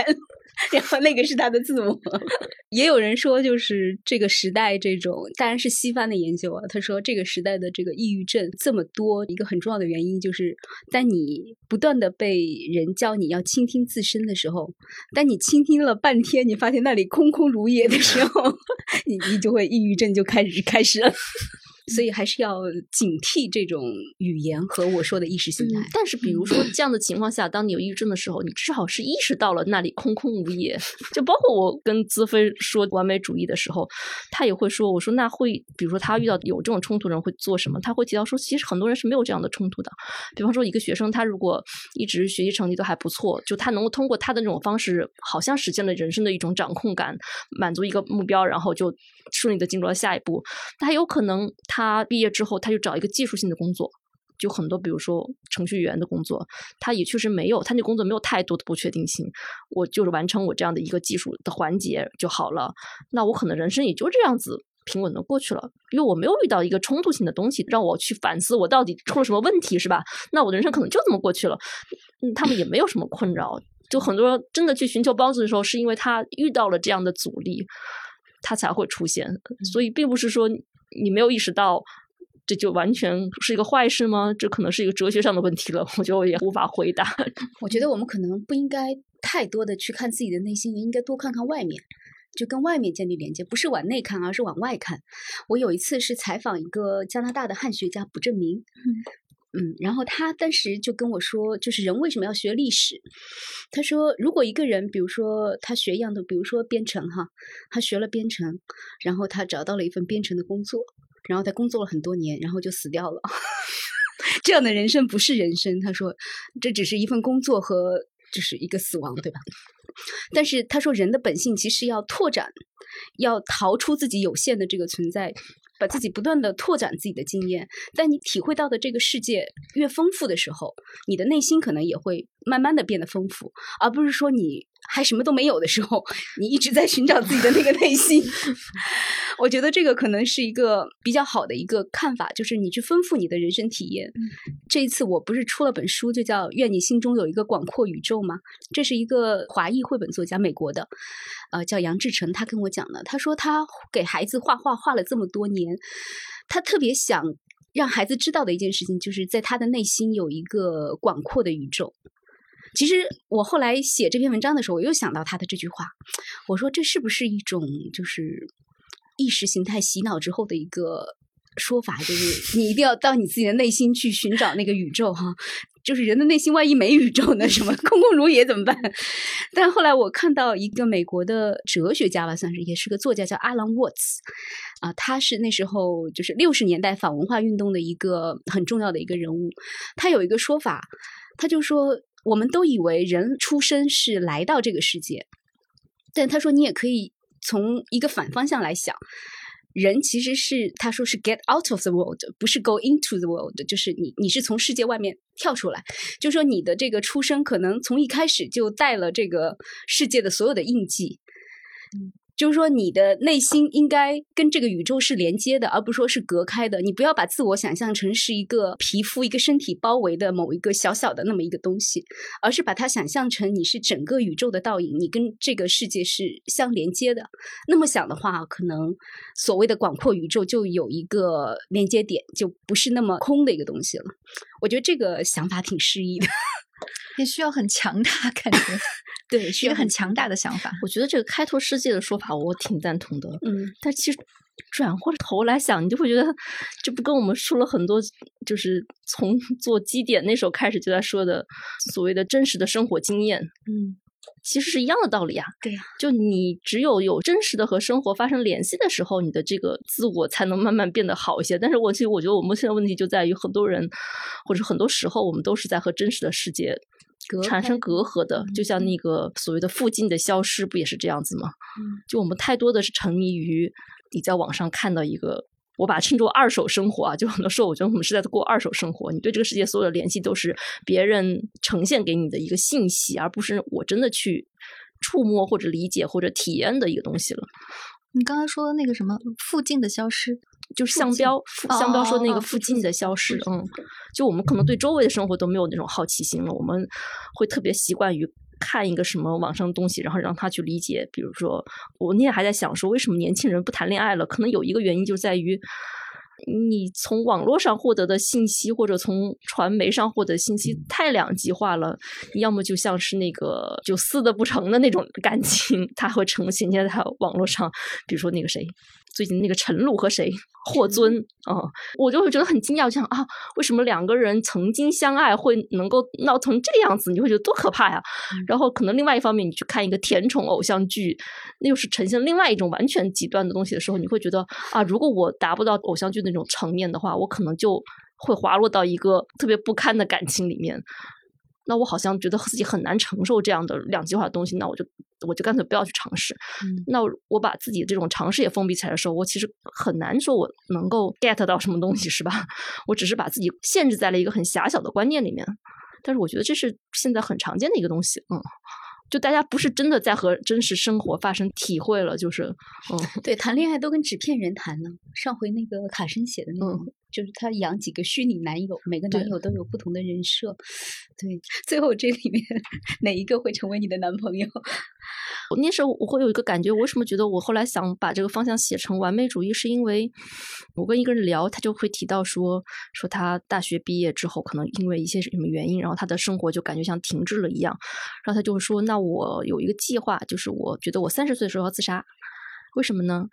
然后那个是他的自我，也有人说，就是这个时代这种，当然是西方的研究啊。他说，这个时代的这个抑郁症这么多，一个很重要的原因就是，当你不断的被人教你要倾听自身的时候，当你倾听了半天，你发现那里空空如也的时候，你你就会抑郁症就开始开始了。所以还是要警惕这种语言和我说的意识形态。但是，比如说这样的情况下，当你有抑郁症的时候，你至少是意识到了那里空空无也。就包括我跟资飞说完美主义的时候，他也会说：“我说那会，比如说他遇到有这种冲突人会做什么？他会提到说，其实很多人是没有这样的冲突的。比方说，一个学生他如果一直学习成绩都还不错，就他能够通过他的那种方式，好像实现了人生的一种掌控感，满足一个目标，然后就顺利的进入了下一步。他有可能。”他他毕业之后，他就找一个技术性的工作，就很多，比如说程序员的工作，他也确实没有，他那工作没有太多的不确定性。我就是完成我这样的一个技术的环节就好了。那我可能人生也就这样子平稳的过去了，因为我没有遇到一个冲突性的东西让我去反思我到底出了什么问题，是吧？那我的人生可能就这么过去了。嗯，他们也没有什么困扰。就很多真的去寻求帮助的时候，是因为他遇到了这样的阻力，他才会出现。所以并不是说。你没有意识到，这就完全是一个坏事吗？这可能是一个哲学上的问题了。我觉得我也无法回答。我觉得我们可能不应该太多的去看自己的内心，应该多看看外面，就跟外面建立连接，不是往内看，而是往外看。我有一次是采访一个加拿大的汉学家卜正明，嗯，嗯然后他当时就跟我说，就是人为什么要学历史？他说，如果一个人，比如说他学一样的，比如说编程哈，他学了编程，然后他找到了一份编程的工作，然后他工作了很多年，然后就死掉了。这样的人生不是人生。他说，这只是一份工作和就是一个死亡，对吧？但是他说，人的本性其实要拓展，要逃出自己有限的这个存在。把自己不断的拓展自己的经验，但你体会到的这个世界越丰富的时候，你的内心可能也会慢慢的变得丰富，而不是说你。还什么都没有的时候，你一直在寻找自己的那个内心。我觉得这个可能是一个比较好的一个看法，就是你去丰富你的人生体验。这一次我不是出了本书，就叫《愿你心中有一个广阔宇宙》吗？这是一个华裔绘本作家，美国的，呃，叫杨志成。他跟我讲的，他说他给孩子画画画了这么多年，他特别想让孩子知道的一件事情，就是在他的内心有一个广阔的宇宙。其实我后来写这篇文章的时候，我又想到他的这句话，我说这是不是一种就是意识形态洗脑之后的一个说法？就是 你一定要到你自己的内心去寻找那个宇宙哈，就是人的内心万一没宇宙呢？什么空空如也怎么办？但后来我看到一个美国的哲学家吧，算是也是个作家，叫阿兰沃茨啊，他是那时候就是六十年代反文化运动的一个很重要的一个人物，他有一个说法，他就说。我们都以为人出生是来到这个世界，但他说你也可以从一个反方向来想，人其实是他说是 get out of the world，不是 go into the world，就是你你是从世界外面跳出来，就说你的这个出生可能从一开始就带了这个世界的所有的印记。就是说，你的内心应该跟这个宇宙是连接的，而不是说是隔开的。你不要把自我想象成是一个皮肤、一个身体包围的某一个小小的那么一个东西，而是把它想象成你是整个宇宙的倒影，你跟这个世界是相连接的。那么想的话，可能所谓的广阔宇宙就有一个连接点，就不是那么空的一个东西了。我觉得这个想法挺诗意的。也需要很强大，感觉对，需要很强大的想法。我觉得这个开拓世界的说法我挺赞同的，嗯，但其实转过头来想，你就会觉得这不跟我们说了很多，就是从做基点那时候开始就在说的所谓的真实的生活经验，嗯。其实是一样的道理啊，对呀，就你只有有真实的和生活发生联系的时候，你的这个自我才能慢慢变得好一些。但是我其实我觉得我们现在问题就在于很多人，或者很多时候我们都是在和真实的世界产生隔阂的，就像那个所谓的附近的消失，不也是这样子吗？就我们太多的是沉迷于你在网上看到一个。我把它称作二手生活啊，就很多时候我觉得我们是在过二手生活。你对这个世界所有的联系都是别人呈现给你的一个信息，而不是我真的去触摸或者理解或者体验的一个东西了。你刚才说的那个什么附近的消失，就是商标，商标说那个附近的消失，嗯，就我们可能对周围的生活都没有那种好奇心了，我们会特别习惯于。看一个什么网上的东西，然后让他去理解。比如说，我那天还在想说，为什么年轻人不谈恋爱了？可能有一个原因就在于，你从网络上获得的信息或者从传媒上获得信息太两极化了。要么就像是那个就撕的不成的那种感情，它会呈现在他网络上。比如说那个谁。最近那个陈露和谁 霍尊啊，我就会觉得很惊讶，我想啊，为什么两个人曾经相爱会能够闹成这个样子？你会觉得多可怕呀！然后可能另外一方面，你去看一个甜宠偶像剧，那又是呈现另外一种完全极端的东西的时候，你会觉得啊，如果我达不到偶像剧那种层面的话，我可能就会滑落到一个特别不堪的感情里面。那我好像觉得自己很难承受这样的两极化的东西，那我就我就干脆不要去尝试。那我把自己这种尝试也封闭起来的时候，我其实很难说我能够 get 到什么东西，是吧？我只是把自己限制在了一个很狭小的观念里面。但是我觉得这是现在很常见的一个东西，嗯，就大家不是真的在和真实生活发生体会了，就是嗯，对，谈恋爱都跟纸片人谈呢。上回那个卡申写的那个。就是他养几个虚拟男友，每个男友都有不同的人设。对，最后这里面哪一个会成为你的男朋友？我那时候我会有一个感觉，为什么觉得我后来想把这个方向写成完美主义？是因为我跟一个人聊，他就会提到说，说他大学毕业之后，可能因为一些什么原因，然后他的生活就感觉像停滞了一样。然后他就会说，那我有一个计划，就是我觉得我三十岁的时候要自杀。为什么呢？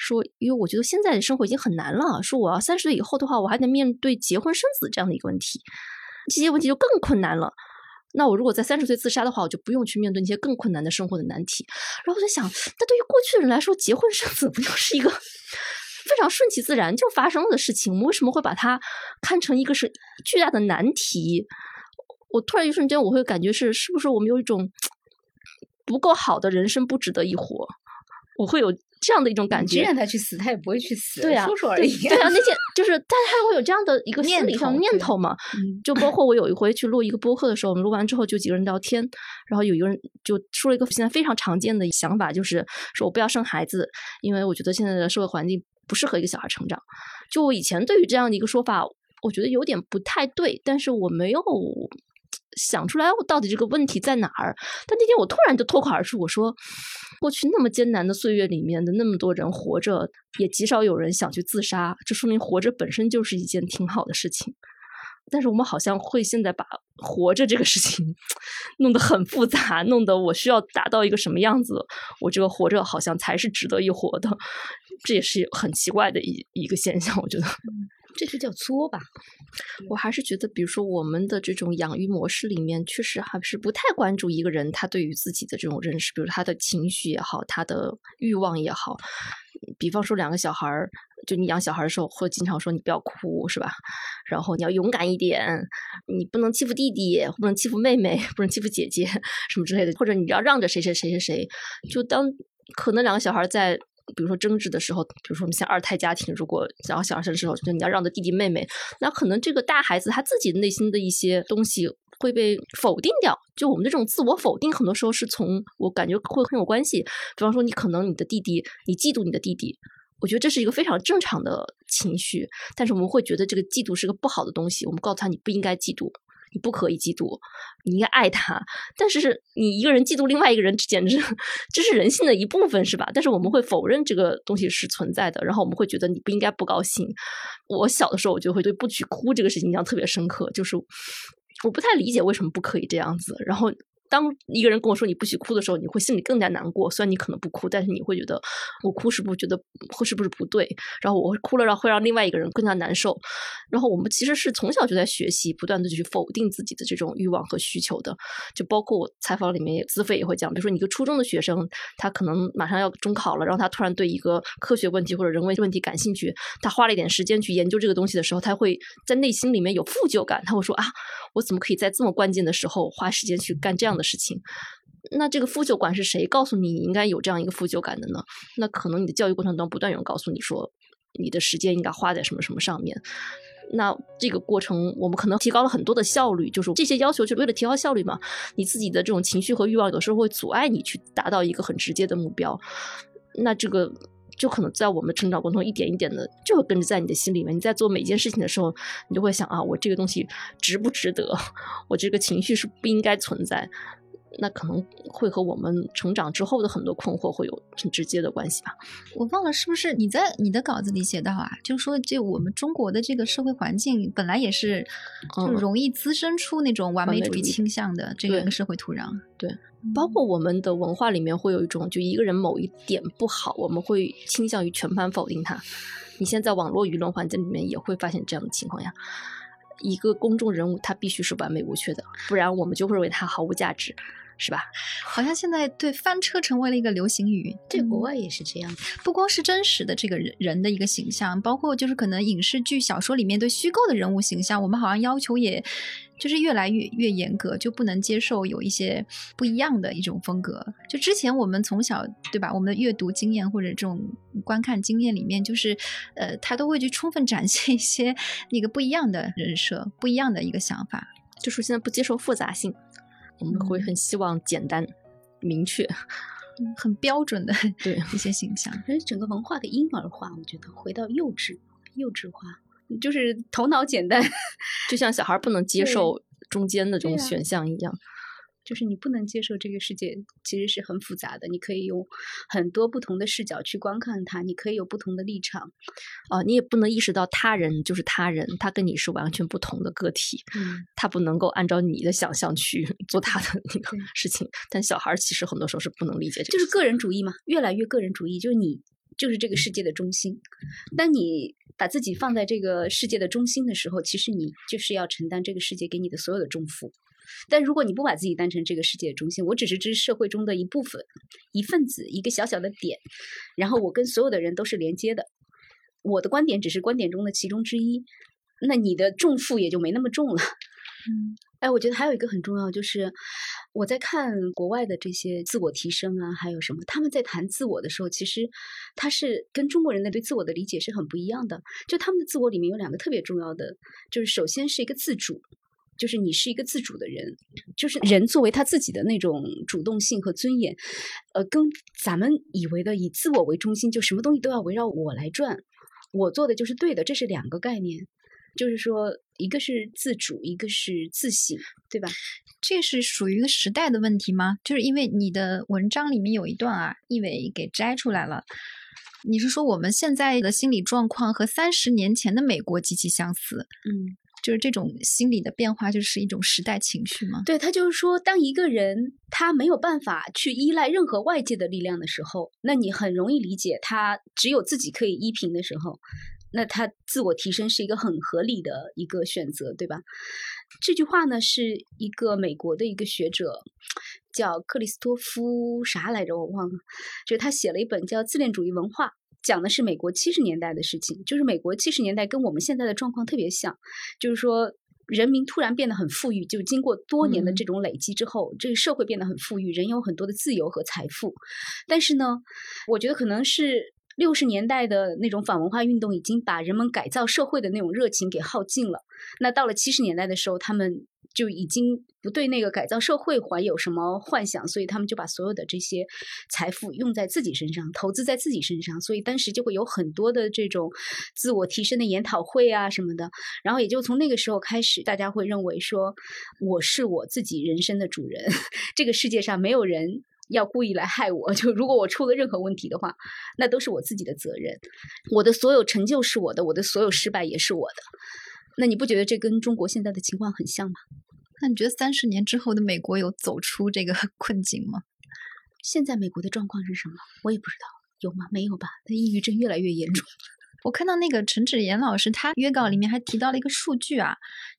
说，因为我觉得现在的生活已经很难了。说我要三十岁以后的话，我还得面对结婚生子这样的一个问题，这些问题就更困难了。那我如果在三十岁自杀的话，我就不用去面对那些更困难的生活的难题。然后我在想，那对于过去的人来说，结婚生子不就是一个非常顺其自然就发生了的事情？我们为什么会把它看成一个是巨大的难题？我突然一瞬间，我会感觉是，是不是我们有一种不够好的人生不值得一活？我会有。这样的一种感觉，让他去死，他也不会去死。对啊，说说而已。对啊，那些就是，但他会有这样的一个心理上念头嘛？就包括我有一回去录一个播客的时候，我们录完之后就几个人聊天，然后有一个人就说了一个现在非常常见的想法，就是说我不要生孩子，因为我觉得现在的社会环境不适合一个小孩成长。就我以前对于这样的一个说法，我觉得有点不太对，但是我没有。想出来，我到底这个问题在哪儿？但那天我突然就脱口而出，我说：“过去那么艰难的岁月里面的那么多人活着，也极少有人想去自杀，这说明活着本身就是一件挺好的事情。但是我们好像会现在把活着这个事情 弄得很复杂，弄得我需要达到一个什么样子，我这个活着好像才是值得一活的。这也是很奇怪的一一个现象，我觉得。”这就叫作吧，我还是觉得，比如说我们的这种养育模式里面，确实还是不太关注一个人他对于自己的这种认识，比如他的情绪也好，他的欲望也好。比方说两个小孩儿，就你养小孩的时候，会经常说你不要哭，是吧？然后你要勇敢一点，你不能欺负弟弟，不能欺负妹妹，不能欺负姐姐，什么之类的，或者你要让着谁谁谁谁谁。就当可能两个小孩在。比如说争执的时候，比如说我们像二胎家庭，如果想要小孩生的时候，就你要让着弟弟妹妹，那可能这个大孩子他自己内心的一些东西会被否定掉。就我们的这种自我否定，很多时候是从我感觉会很有关系。比方说，你可能你的弟弟，你嫉妒你的弟弟。我觉得这是一个非常正常的情绪，但是我们会觉得这个嫉妒是个不好的东西。我们告诉他你不应该嫉妒，你不可以嫉妒，你应该爱他。但是你一个人嫉妒另外一个人，简直这是人性的一部分，是吧？但是我们会否认这个东西是存在的，然后我们会觉得你不应该不高兴。我小的时候，我就会对不许哭这个事情印象特别深刻，就是我不太理解为什么不可以这样子，然后。当一个人跟我说你不许哭的时候，你会心里更加难过。虽然你可能不哭，但是你会觉得我哭是不是觉得会是不是不对？然后我哭了，让会让另外一个人更加难受。然后我们其实是从小就在学习，不断的去否定自己的这种欲望和需求的。就包括我采访里面，资费也会讲，比如说你一个初中的学生，他可能马上要中考了，然后他突然对一个科学问题或者人为问题感兴趣，他花了一点时间去研究这个东西的时候，他会在内心里面有负疚感，他会说啊，我怎么可以在这么关键的时候花时间去干这样的？的事情，那这个负疚感是谁告诉你你应该有这样一个负疚感的呢？那可能你的教育过程当中不断有人告诉你说，你的时间应该花在什么什么上面。那这个过程我们可能提高了很多的效率，就是这些要求是为了提高效率嘛？你自己的这种情绪和欲望有时候会阻碍你去达到一个很直接的目标。那这个就可能在我们成长过程中一点一点的就会跟着在你的心里面。你在做每件事情的时候，你就会想啊，我这个东西值不值得？我这个情绪是不应该存在。那可能会和我们成长之后的很多困惑会有很直接的关系吧。我忘了是不是你在你的稿子里写到啊？就是说，这我们中国的这个社会环境本来也是就容易滋生出那种完美主义倾向的这样一个社会土壤。对，包括我们的文化里面会有一种，就一个人某一点不好，我们会倾向于全盘否定他。你现在网络舆论环境里面也会发现这样的情况呀。一个公众人物他必须是完美无缺的，不然我们就会认为他毫无价值。是吧？好像现在对翻车成为了一个流行语，对国外也是这样。不光是真实的这个人人的一个形象，包括就是可能影视剧、小说里面对虚构的人物形象，我们好像要求也就是越来越越严格，就不能接受有一些不一样的一种风格。就之前我们从小对吧，我们的阅读经验或者这种观看经验里面，就是呃，他都会去充分展现一些那个不一样的人设、不一样的一个想法，就是现在不接受复杂性。我们会很希望简单、明确、很标准的 对一些形象。而整个文化的婴儿化，我觉得回到幼稚、幼稚化，就是头脑简单，就像小孩不能接受中间的这种选项一样。就是你不能接受这个世界其实是很复杂的，你可以用很多不同的视角去观看它，你可以有不同的立场，啊，你也不能意识到他人就是他人，他跟你是完全不同的个体，嗯，他不能够按照你的想象去 做他的那个事情。但小孩其实很多时候是不能理解这个，就是个人主义嘛，越来越个人主义，就是你就是这个世界的中心。当你把自己放在这个世界的中心的时候，其实你就是要承担这个世界给你的所有的重负。但如果你不把自己当成这个世界的中心，我只是这社会中的一部分、一份子、一个小小的点，然后我跟所有的人都是连接的，我的观点只是观点中的其中之一，那你的重负也就没那么重了。嗯，哎，我觉得还有一个很重要，就是我在看国外的这些自我提升啊，还有什么，他们在谈自我的时候，其实他是跟中国人的对自我的理解是很不一样的。就他们的自我里面有两个特别重要的，就是首先是一个自主。就是你是一个自主的人，就是人作为他自己的那种主动性和尊严，呃，跟咱们以为的以自我为中心，就什么东西都要围绕我来转，我做的就是对的，这是两个概念。就是说，一个是自主，一个是自省，对吧？这是属于一个时代的问题吗？就是因为你的文章里面有一段啊，一伟给摘出来了。你是说我们现在的心理状况和三十年前的美国极其相似？嗯。就是这种心理的变化，就是一种时代情绪吗？对他就是说，当一个人他没有办法去依赖任何外界的力量的时候，那你很容易理解他只有自己可以依凭的时候，那他自我提升是一个很合理的一个选择，对吧？这句话呢，是一个美国的一个学者叫克里斯托夫啥来着，我忘了，就是他写了一本叫《自恋主义文化》。讲的是美国七十年代的事情，就是美国七十年代跟我们现在的状况特别像，就是说人民突然变得很富裕，就经过多年的这种累积之后，这个社会变得很富裕，人有很多的自由和财富。但是呢，我觉得可能是六十年代的那种反文化运动已经把人们改造社会的那种热情给耗尽了。那到了七十年代的时候，他们就已经不对那个改造社会怀有什么幻想，所以他们就把所有的这些财富用在自己身上，投资在自己身上。所以当时就会有很多的这种自我提升的研讨会啊什么的。然后也就从那个时候开始，大家会认为说，我是我自己人生的主人，这个世界上没有人。要故意来害我，就如果我出了任何问题的话，那都是我自己的责任。我的所有成就是我的，我的所有失败也是我的。那你不觉得这跟中国现在的情况很像吗？那你觉得三十年之后的美国有走出这个 困境吗？现在美国的状况是什么？我也不知道，有吗？没有吧？他抑郁症越来越严重。我看到那个陈芷妍老师，他约稿里面还提到了一个数据啊，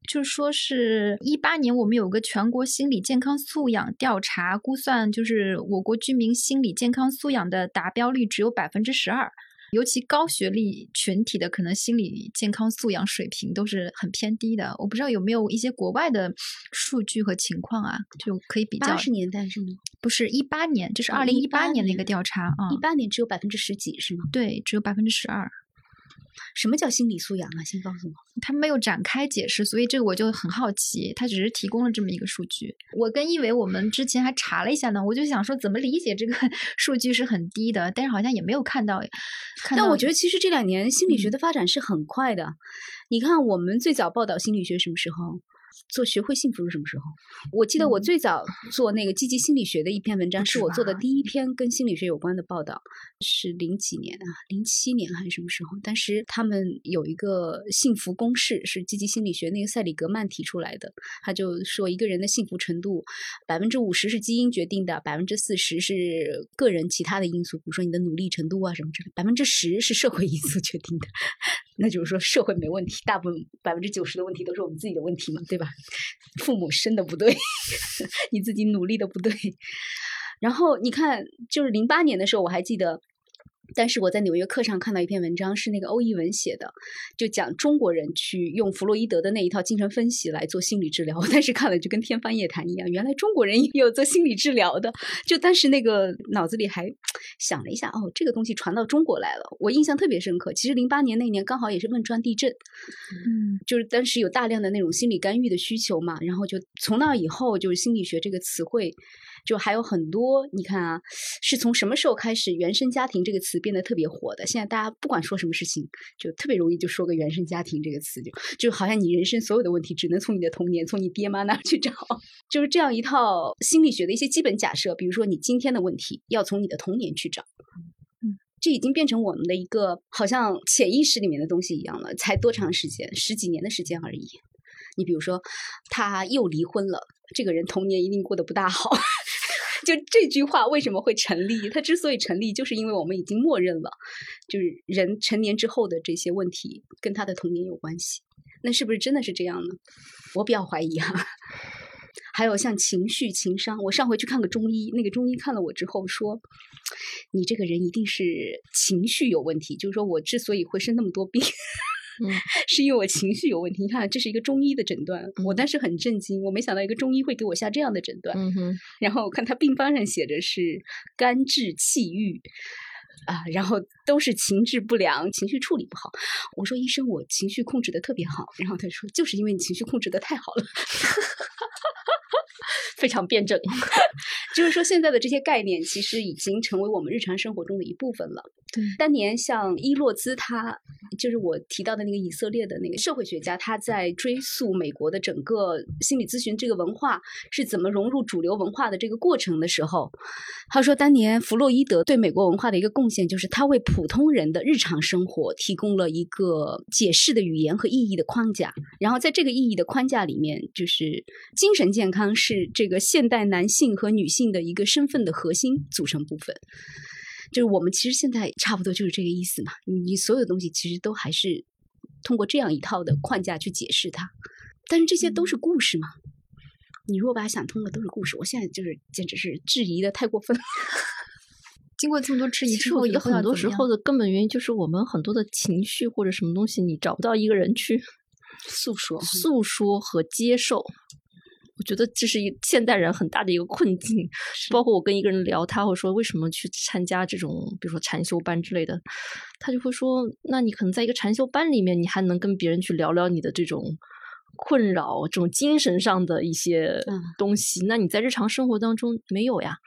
就是说是一八年我们有个全国心理健康素养调查，估算就是我国居民心理健康素养的达标率只有百分之十二，尤其高学历群体的可能心理健康素养水平都是很偏低的。我不知道有没有一些国外的数据和情况啊，就可以比较。八十年代是吗？不是一八年，就是二零一八年的一个调查啊。一八年只有百分之十几是吗？对，只有百分之十二。什么叫心理素养啊？先告诉我。他没有展开解释，所以这个我就很好奇。他只是提供了这么一个数据。我跟一伟我们之前还查了一下呢，我就想说怎么理解这个 数据是很低的，但是好像也没有看到。但我觉得其实这两年心理学的发展是很快的。你看，我们最早报道心理学什么时候？做学会幸福是什么时候？我记得我最早做那个积极心理学的一篇文章，是我做的第一篇跟心理学有关的报道，是零几年啊，零七年还是什么时候？当时他们有一个幸福公式，是积极心理学那个塞里格曼提出来的。他就说一个人的幸福程度，百分之五十是基因决定的，百分之四十是个人其他的因素，比如说你的努力程度啊什么之类，百分之十是社会因素 决定的。那就是说社会没问题，大部分百分之九十的问题都是我们自己的问题嘛，对吧？父母生的不对，你自己努力的不对。然后你看，就是零八年的时候，我还记得。但是我在纽约课上看到一篇文章，是那个欧一文写的，就讲中国人去用弗洛伊德的那一套精神分析来做心理治疗。但是看了就跟天方夜谭一样，原来中国人也有做心理治疗的。就当时那个脑子里还想了一下，哦，这个东西传到中国来了，我印象特别深刻。其实零八年那年刚好也是汶川地震，嗯，就是当时有大量的那种心理干预的需求嘛，然后就从那以后，就是心理学这个词汇。就还有很多，你看啊，是从什么时候开始“原生家庭”这个词变得特别火的？现在大家不管说什么事情，就特别容易就说个“原生家庭”这个词，就就好像你人生所有的问题只能从你的童年、从你爹妈那儿去找，就是这样一套心理学的一些基本假设。比如说，你今天的问题要从你的童年去找，嗯，这已经变成我们的一个好像潜意识里面的东西一样了。才多长时间？十几年的时间而已。你比如说，他又离婚了，这个人童年一定过得不大好。就这句话为什么会成立？它之所以成立，就是因为我们已经默认了，就是人成年之后的这些问题跟他的童年有关系。那是不是真的是这样呢？我比较怀疑哈。还有像情绪、情商，我上回去看个中医，那个中医看了我之后说，你这个人一定是情绪有问题。就是说我之所以会生那么多病。嗯，是因为我情绪有问题。你看，这是一个中医的诊断，我当时很震惊，我没想到一个中医会给我下这样的诊断。嗯哼，然后我看他病方上写着是肝滞气郁啊，然后都是情志不良，情绪处理不好。我说医生，我情绪控制的特别好。然后他说，就是因为你情绪控制的太好了。非常辩证，就是说现在的这些概念其实已经成为我们日常生活中的一部分了。对，当年像伊洛兹，他就是我提到的那个以色列的那个社会学家，他在追溯美国的整个心理咨询这个文化是怎么融入主流文化的这个过程的时候，他说，当年弗洛伊德对美国文化的一个贡献，就是他为普通人的日常生活提供了一个解释的语言和意义的框架，然后在这个意义的框架里面，就是精神健康是这个现代男性和女性的一个身份的核心组成部分。就是我们其实现在差不多就是这个意思嘛，你你所有东西其实都还是通过这样一套的框架去解释它，但是这些都是故事嘛，你如果把它想通了，都是故事。我现在就是简直是质疑的太过分。经过这么多质疑之后，有很多时候的根本原因就是我们很多的情绪或者什么东西，你找不到一个人去诉说、诉说和接受。我觉得这是一现代人很大的一个困境。包括我跟一个人聊，他会说为什么去参加这种，比如说禅修班之类的，他就会说，那你可能在一个禅修班里面，你还能跟别人去聊聊你的这种困扰，这种精神上的一些东西。那你在日常生活当中没有呀？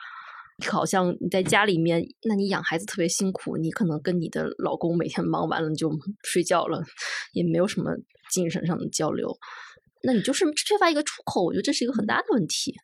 好像你在家里面，那你养孩子特别辛苦，你可能跟你的老公每天忙完了就 睡觉了，也没有什么精神上的交流。那你就是缺乏一个出口，我觉得这是一个很大的问题。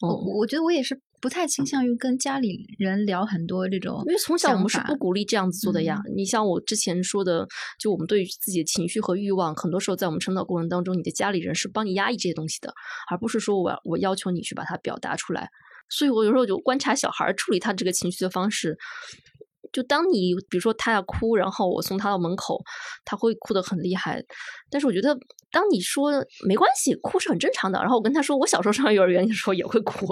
我我觉得我也是不太倾向于跟家里人聊很多这种，因为从小我们是不鼓励这样子做的呀。你像我之前说的，就我们对于自己的情绪和欲望，很多时候在我们成长过程当中，你的家里人是帮你压抑这些东西的，而不是说我我要求你去把它表达出来。所以我有时候就观察小孩处理他这个情绪的方式。就当你比如说他要哭，然后我送他到门口，他会哭得很厉害。但是我觉得，当你说没关系，哭是很正常的。然后我跟他说，我小时候上幼儿园的时候也会哭。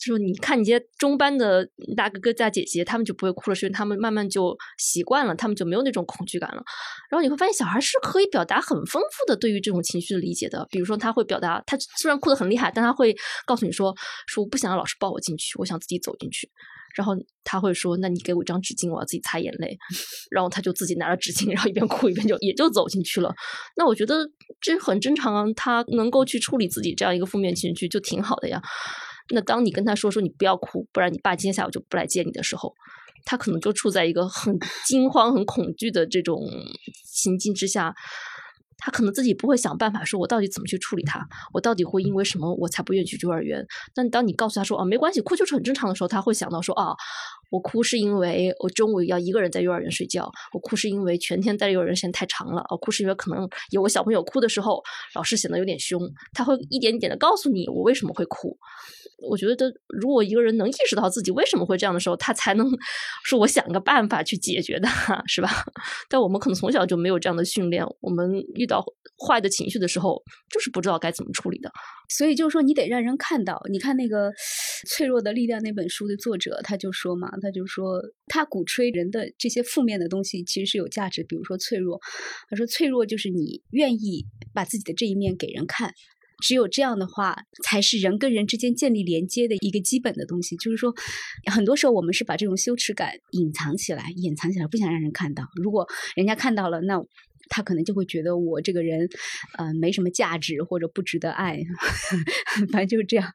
就说你看你这些中班的大哥哥大姐姐，他们就不会哭了，是因为他们慢慢就习惯了，他们就没有那种恐惧感了。然后你会发现，小孩是可以表达很丰富的对于这种情绪的理解的。比如说，他会表达，他虽然哭得很厉害，但他会告诉你说，说我不想让老师抱我进去，我想自己走进去。然后他会说：“那你给我一张纸巾，我要自己擦眼泪。”然后他就自己拿了纸巾，然后一边哭一边就也就走进去了。那我觉得这很正常啊，他能够去处理自己这样一个负面情绪就挺好的呀。那当你跟他说说你不要哭，不然你爸今天下午就不来接你的时候，他可能就处在一个很惊慌、很恐惧的这种情境之下。他可能自己不会想办法，说我到底怎么去处理他，我到底会因为什么我才不愿意去幼儿园？但当你告诉他说，哦，没关系，哭就是很正常的时候，他会想到说，啊，我哭是因为我中午要一个人在幼儿园睡觉，我哭是因为全天在幼儿园时间太长了，我哭是因为可能有个小朋友哭的时候，老师显得有点凶，他会一点点的告诉你我为什么会哭。我觉得，如果一个人能意识到自己为什么会这样的时候，他才能说我想个办法去解决的，是吧？但我们可能从小就没有这样的训练，我们遇到坏的情绪的时候，就是不知道该怎么处理的。所以就是说，你得让人看到。你看那个《脆弱的力量》那本书的作者，他就说嘛，他就说他鼓吹人的这些负面的东西其实是有价值，比如说脆弱。他说脆弱就是你愿意把自己的这一面给人看。只有这样的话，才是人跟人之间建立连接的一个基本的东西。就是说，很多时候我们是把这种羞耻感隐藏起来，隐藏起来，不想让人看到。如果人家看到了，那。他可能就会觉得我这个人，呃，没什么价值或者不值得爱，反正就是这样。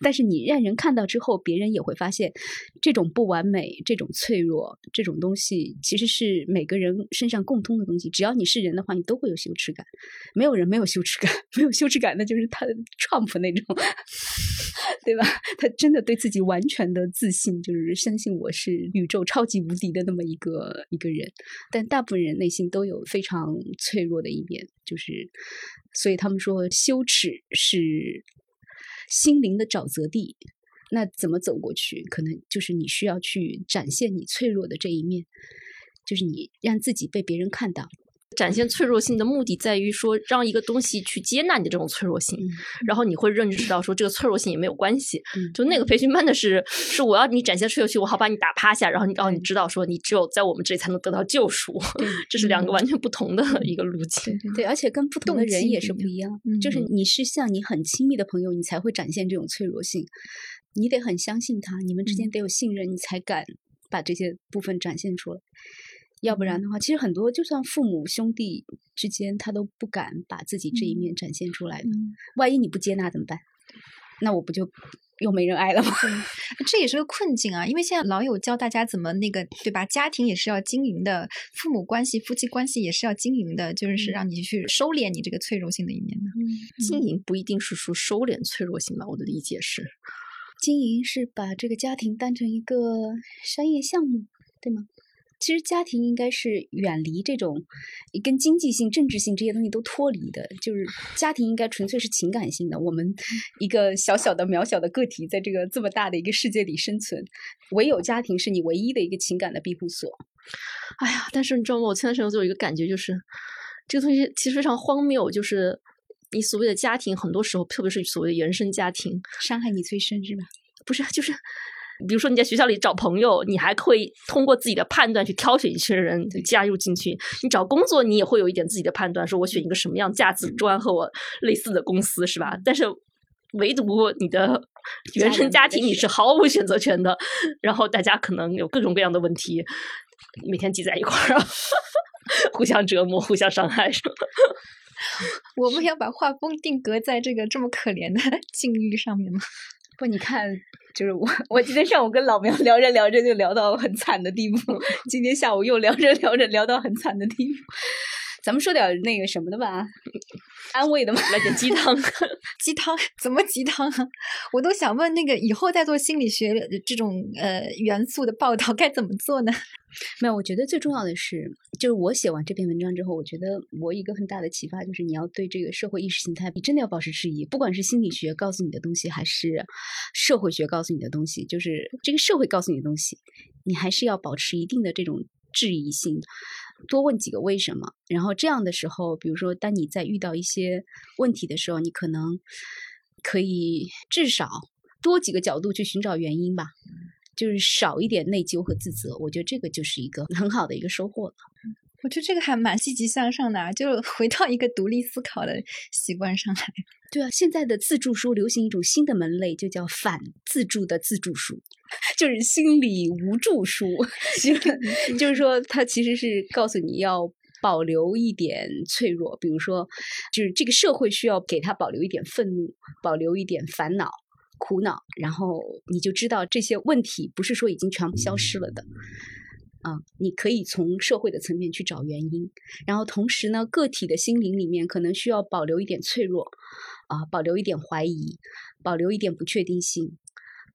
但是你让人看到之后，别人也会发现，这种不完美、这种脆弱、这种东西，其实是每个人身上共通的东西。只要你是人的话，你都会有羞耻感。没有人没有羞耻感，没有羞耻感，那就是他 Trump 那种，对吧？他真的对自己完全的自信，就是相信我是宇宙超级无敌的那么一个一个人。但大部分人内心都有非常。嗯脆弱的一面，就是，所以他们说羞耻是心灵的沼泽地。那怎么走过去？可能就是你需要去展现你脆弱的这一面，就是你让自己被别人看到。展现脆弱性的目的在于说，让一个东西去接纳你的这种脆弱性，然后你会认识到说，这个脆弱性也没有关系。就那个培训班的是，是我要你展现脆弱性，我好把你打趴下，然后你让你知道说，你只有在我们这里才能得到救赎。这是两个完全不同的一个路径。对，而且跟不同的人也是不一样。就是你是像你很亲密的朋友，你才会展现这种脆弱性，你得很相信他，你们之间得有信任，你才敢把这些部分展现出来。要不然的话，其实很多就算父母兄弟之间，他都不敢把自己这一面展现出来的。万一你不接纳怎么办？那我不就又没人爱了吗？这也是个困境啊！因为现在老有教大家怎么那个，对吧？家庭也是要经营的，父母关系、夫妻关系也是要经营的，就是让你去收敛你这个脆弱性的一面的。经营不一定是说收敛脆弱性吧？我的理解是，经营是把这个家庭当成一个商业项目，对吗？其实家庭应该是远离这种跟经济性、政治性这些东西都脱离的，就是家庭应该纯粹是情感性的。我们一个小小的、渺小的个体，在这个这么大的一个世界里生存，唯有家庭是你唯一的一个情感的庇护所。哎呀，但是你知道吗？我前段时间就有一个感觉，就是这个东西其实非常荒谬，就是你所谓的家庭，很多时候，特别是所谓的原生家庭，伤害你最深，是吧？不是，就是。比如说你在学校里找朋友，你还会通过自己的判断去挑选一些人加入进去。你找工作，你也会有一点自己的判断，说我选一个什么样价值观和我类似的公司，是吧？但是唯独你的 原生家庭你是毫无选择权的。然后大家可能有各种各样的问题，每天挤在一块儿，互相折磨，互相伤害，是吧？我们要把画风定格在这个这么可怜的境遇上面吗？不，你看，就是我，我今天上午跟老苗聊着聊着就聊到很惨的地步，今天下午又聊着聊着聊到很惨的地步。咱们说点那个什么的吧，安慰的嘛，来点鸡汤。鸡汤怎么鸡汤啊？我都想问，那个以后再做心理学这种呃元素的报道该怎么做呢？没有，我觉得最重要的是，就是我写完这篇文章之后，我觉得我一个很大的启发就是，你要对这个社会意识形态，你真的要保持质疑。不管是心理学告诉你的东西，还是社会学告诉你的东西，就是这个社会告诉你的东西，你还是要保持一定的这种质疑性。多问几个为什么，然后这样的时候，比如说，当你在遇到一些问题的时候，你可能可以至少多几个角度去寻找原因吧，就是少一点内疚和自责。我觉得这个就是一个 很好的一个收获了。我觉得这个还蛮积极向上的，就回到一个独立思考的习惯上来。对啊，现在的自助书流行一种新的门类，就叫反自助的自助书，就是心理无助书。就是说，它其实是告诉你要保留一点脆弱，比如说，就是这个社会需要给他保留一点愤怒，保留一点烦恼、苦恼，然后你就知道这些问题不是说已经全部消失了的。啊，你可以从社会的层面去找原因，然后同时呢，个体的心灵里面可能需要保留一点脆弱，啊，保留一点怀疑，保留一点不确定性，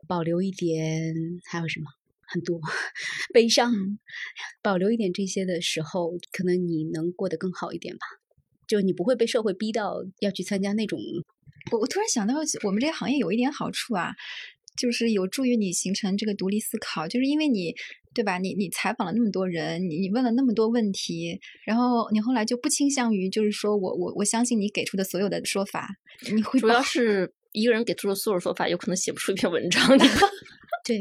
保留一点还有什么？很多悲伤，保留一点这些的时候，可能你能过得更好一点吧。就你不会被社会逼到要去参加那种。我我突然想到，我们这个行业有一点好处啊。就是有助于你形成这个独立思考，就是因为你，对吧？你你采访了那么多人，你你问了那么多问题，然后你后来就不倾向于，就是说我我我相信你给出的所有的说法，你会主要是一个人给出的所有说法，有可能写不出一篇文章。对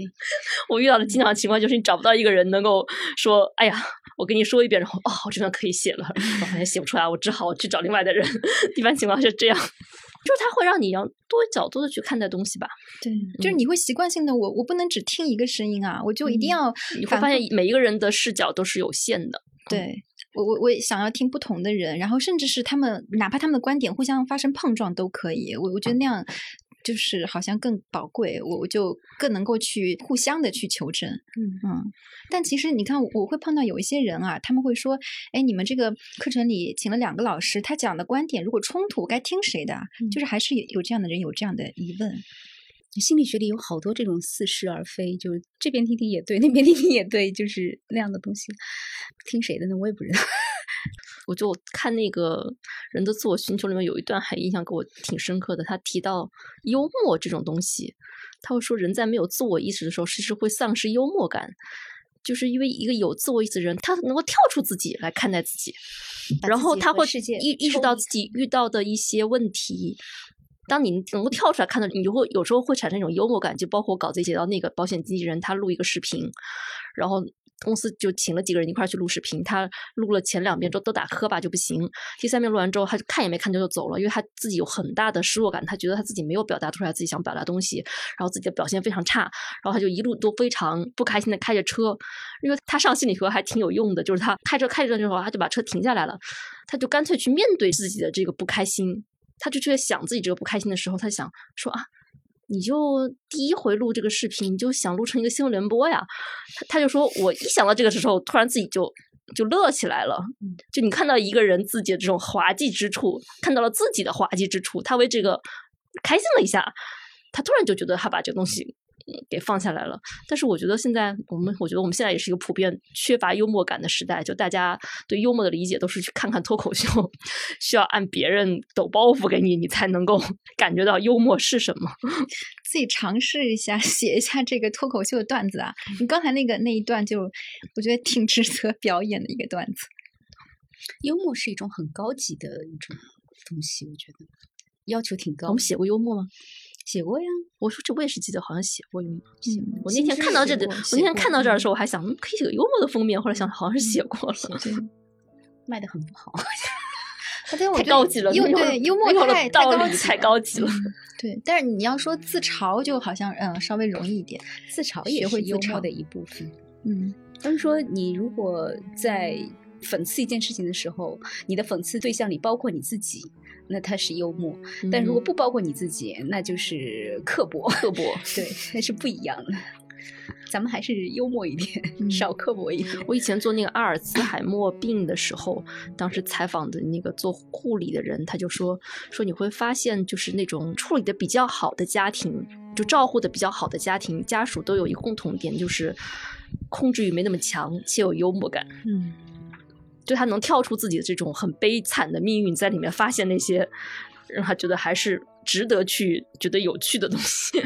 我遇到的经常情况就是，你找不到一个人能够说，哎呀，我跟你说一遍，然后哦，我这边可以写了，我发现写不出来，我只好去找另外的人。一般情况是这样。就是它会让你要多角度的去看待东西吧，对，就是你会习惯性的我我不能只听一个声音啊，我就一定要你会发现每一个人的视角都是有限的，对我我我想要听不同的人，然后甚至是他们哪怕他们的观点互相发生碰撞都可以，我我觉得那样。就是好像更宝贵，我我就更能够去互相的去求证，嗯嗯。但其实你看，我会碰到有一些人啊，他们会说，哎，你们这个课程里请了两个老师，他讲的观点如果冲突，该听谁的？就是还是有有这样的人有这样的疑问。心理学里有好多这种似是而非，就是这边听听也对，那边听听也对，就是那样的东西。听谁的呢？我也不知道。我就看那个人的自我寻求里面有一段还印象给我挺深刻的，他提到幽默这种东西，他会说人在没有自我意识的时候，其实会丧失幽默感，就是因为一个有自我意识的人，他能够跳出自己来看待自己，然后他会意意识到自己遇到的一些问题。当你能够跳出来看到，你就会有时候会产生一种幽默感，就包括我稿子写到那个保险经纪人，他录一个视频，然后。公司就请了几个人一块去录视频，他录了前两遍之后都打磕巴就不行，第三遍录完之后他就看也没看就就走了，因为他自己有很大的失落感，他觉得他自己没有表达出来自己想表达东西，然后自己的表现非常差，然后他就一路都非常不开心的开着车，因为他上心理学还挺有用的，就是他开车开着之后他就把车停下来了，他就干脆去面对自己的这个不开心，他就去想自己这个不开心的时候，他想说啊。你就第一回录这个视频，你就想录成一个新闻联播呀？他他就说，我一想到这个的时候，突然自己就就乐起来了。就你看到一个人自己的这种滑稽之处，看到了自己的滑稽之处，他为这个开心了一下，他突然就觉得他把这个东西。给放下来了，但是我觉得现在我们，我觉得我们现在也是一个普遍缺乏幽默感的时代，就大家对幽默的理解都是去看看脱口秀，需要按别人抖包袱给你，你才能够 感觉到幽默是什么。自己尝试一下，写一下这个脱口秀的段子啊！你刚才那个那一段，就我觉得挺值得表演的一个段子。幽默是一种很高级的一种东西，我觉得要求挺高。我们写过幽默吗？写过呀，我说这我也是记得好像写过幽默。我那天看到这的，我那天看到这儿的时候，我还想可以写个幽默的封面，后来想好像是写过了。卖的很不好，太高级了，幽对幽默太道理太高级了。对，但是你要说自嘲，就好像嗯稍微容易一点。自嘲也是幽默的一部分。嗯，但是说你如果在讽刺一件事情的时候，你的讽刺对象里包括你自己，那他是幽默；但如果不包括你自己，那就是刻薄。刻薄，对，那是不一样的。咱们还是幽默一点，少刻薄一点。我以前做那个阿尔茨海默病的时候，当时采访的那个做护理的人，他就说说你会发现，就是那种处理的比较好的家庭，就照顾的比较好的家庭，家属都有一个共同点，就是控制欲没那么强，且有幽默感。嗯，就他能跳出自己的这种很悲惨的命运，在里面发现那些让他觉得还是值得去觉得有趣的东西。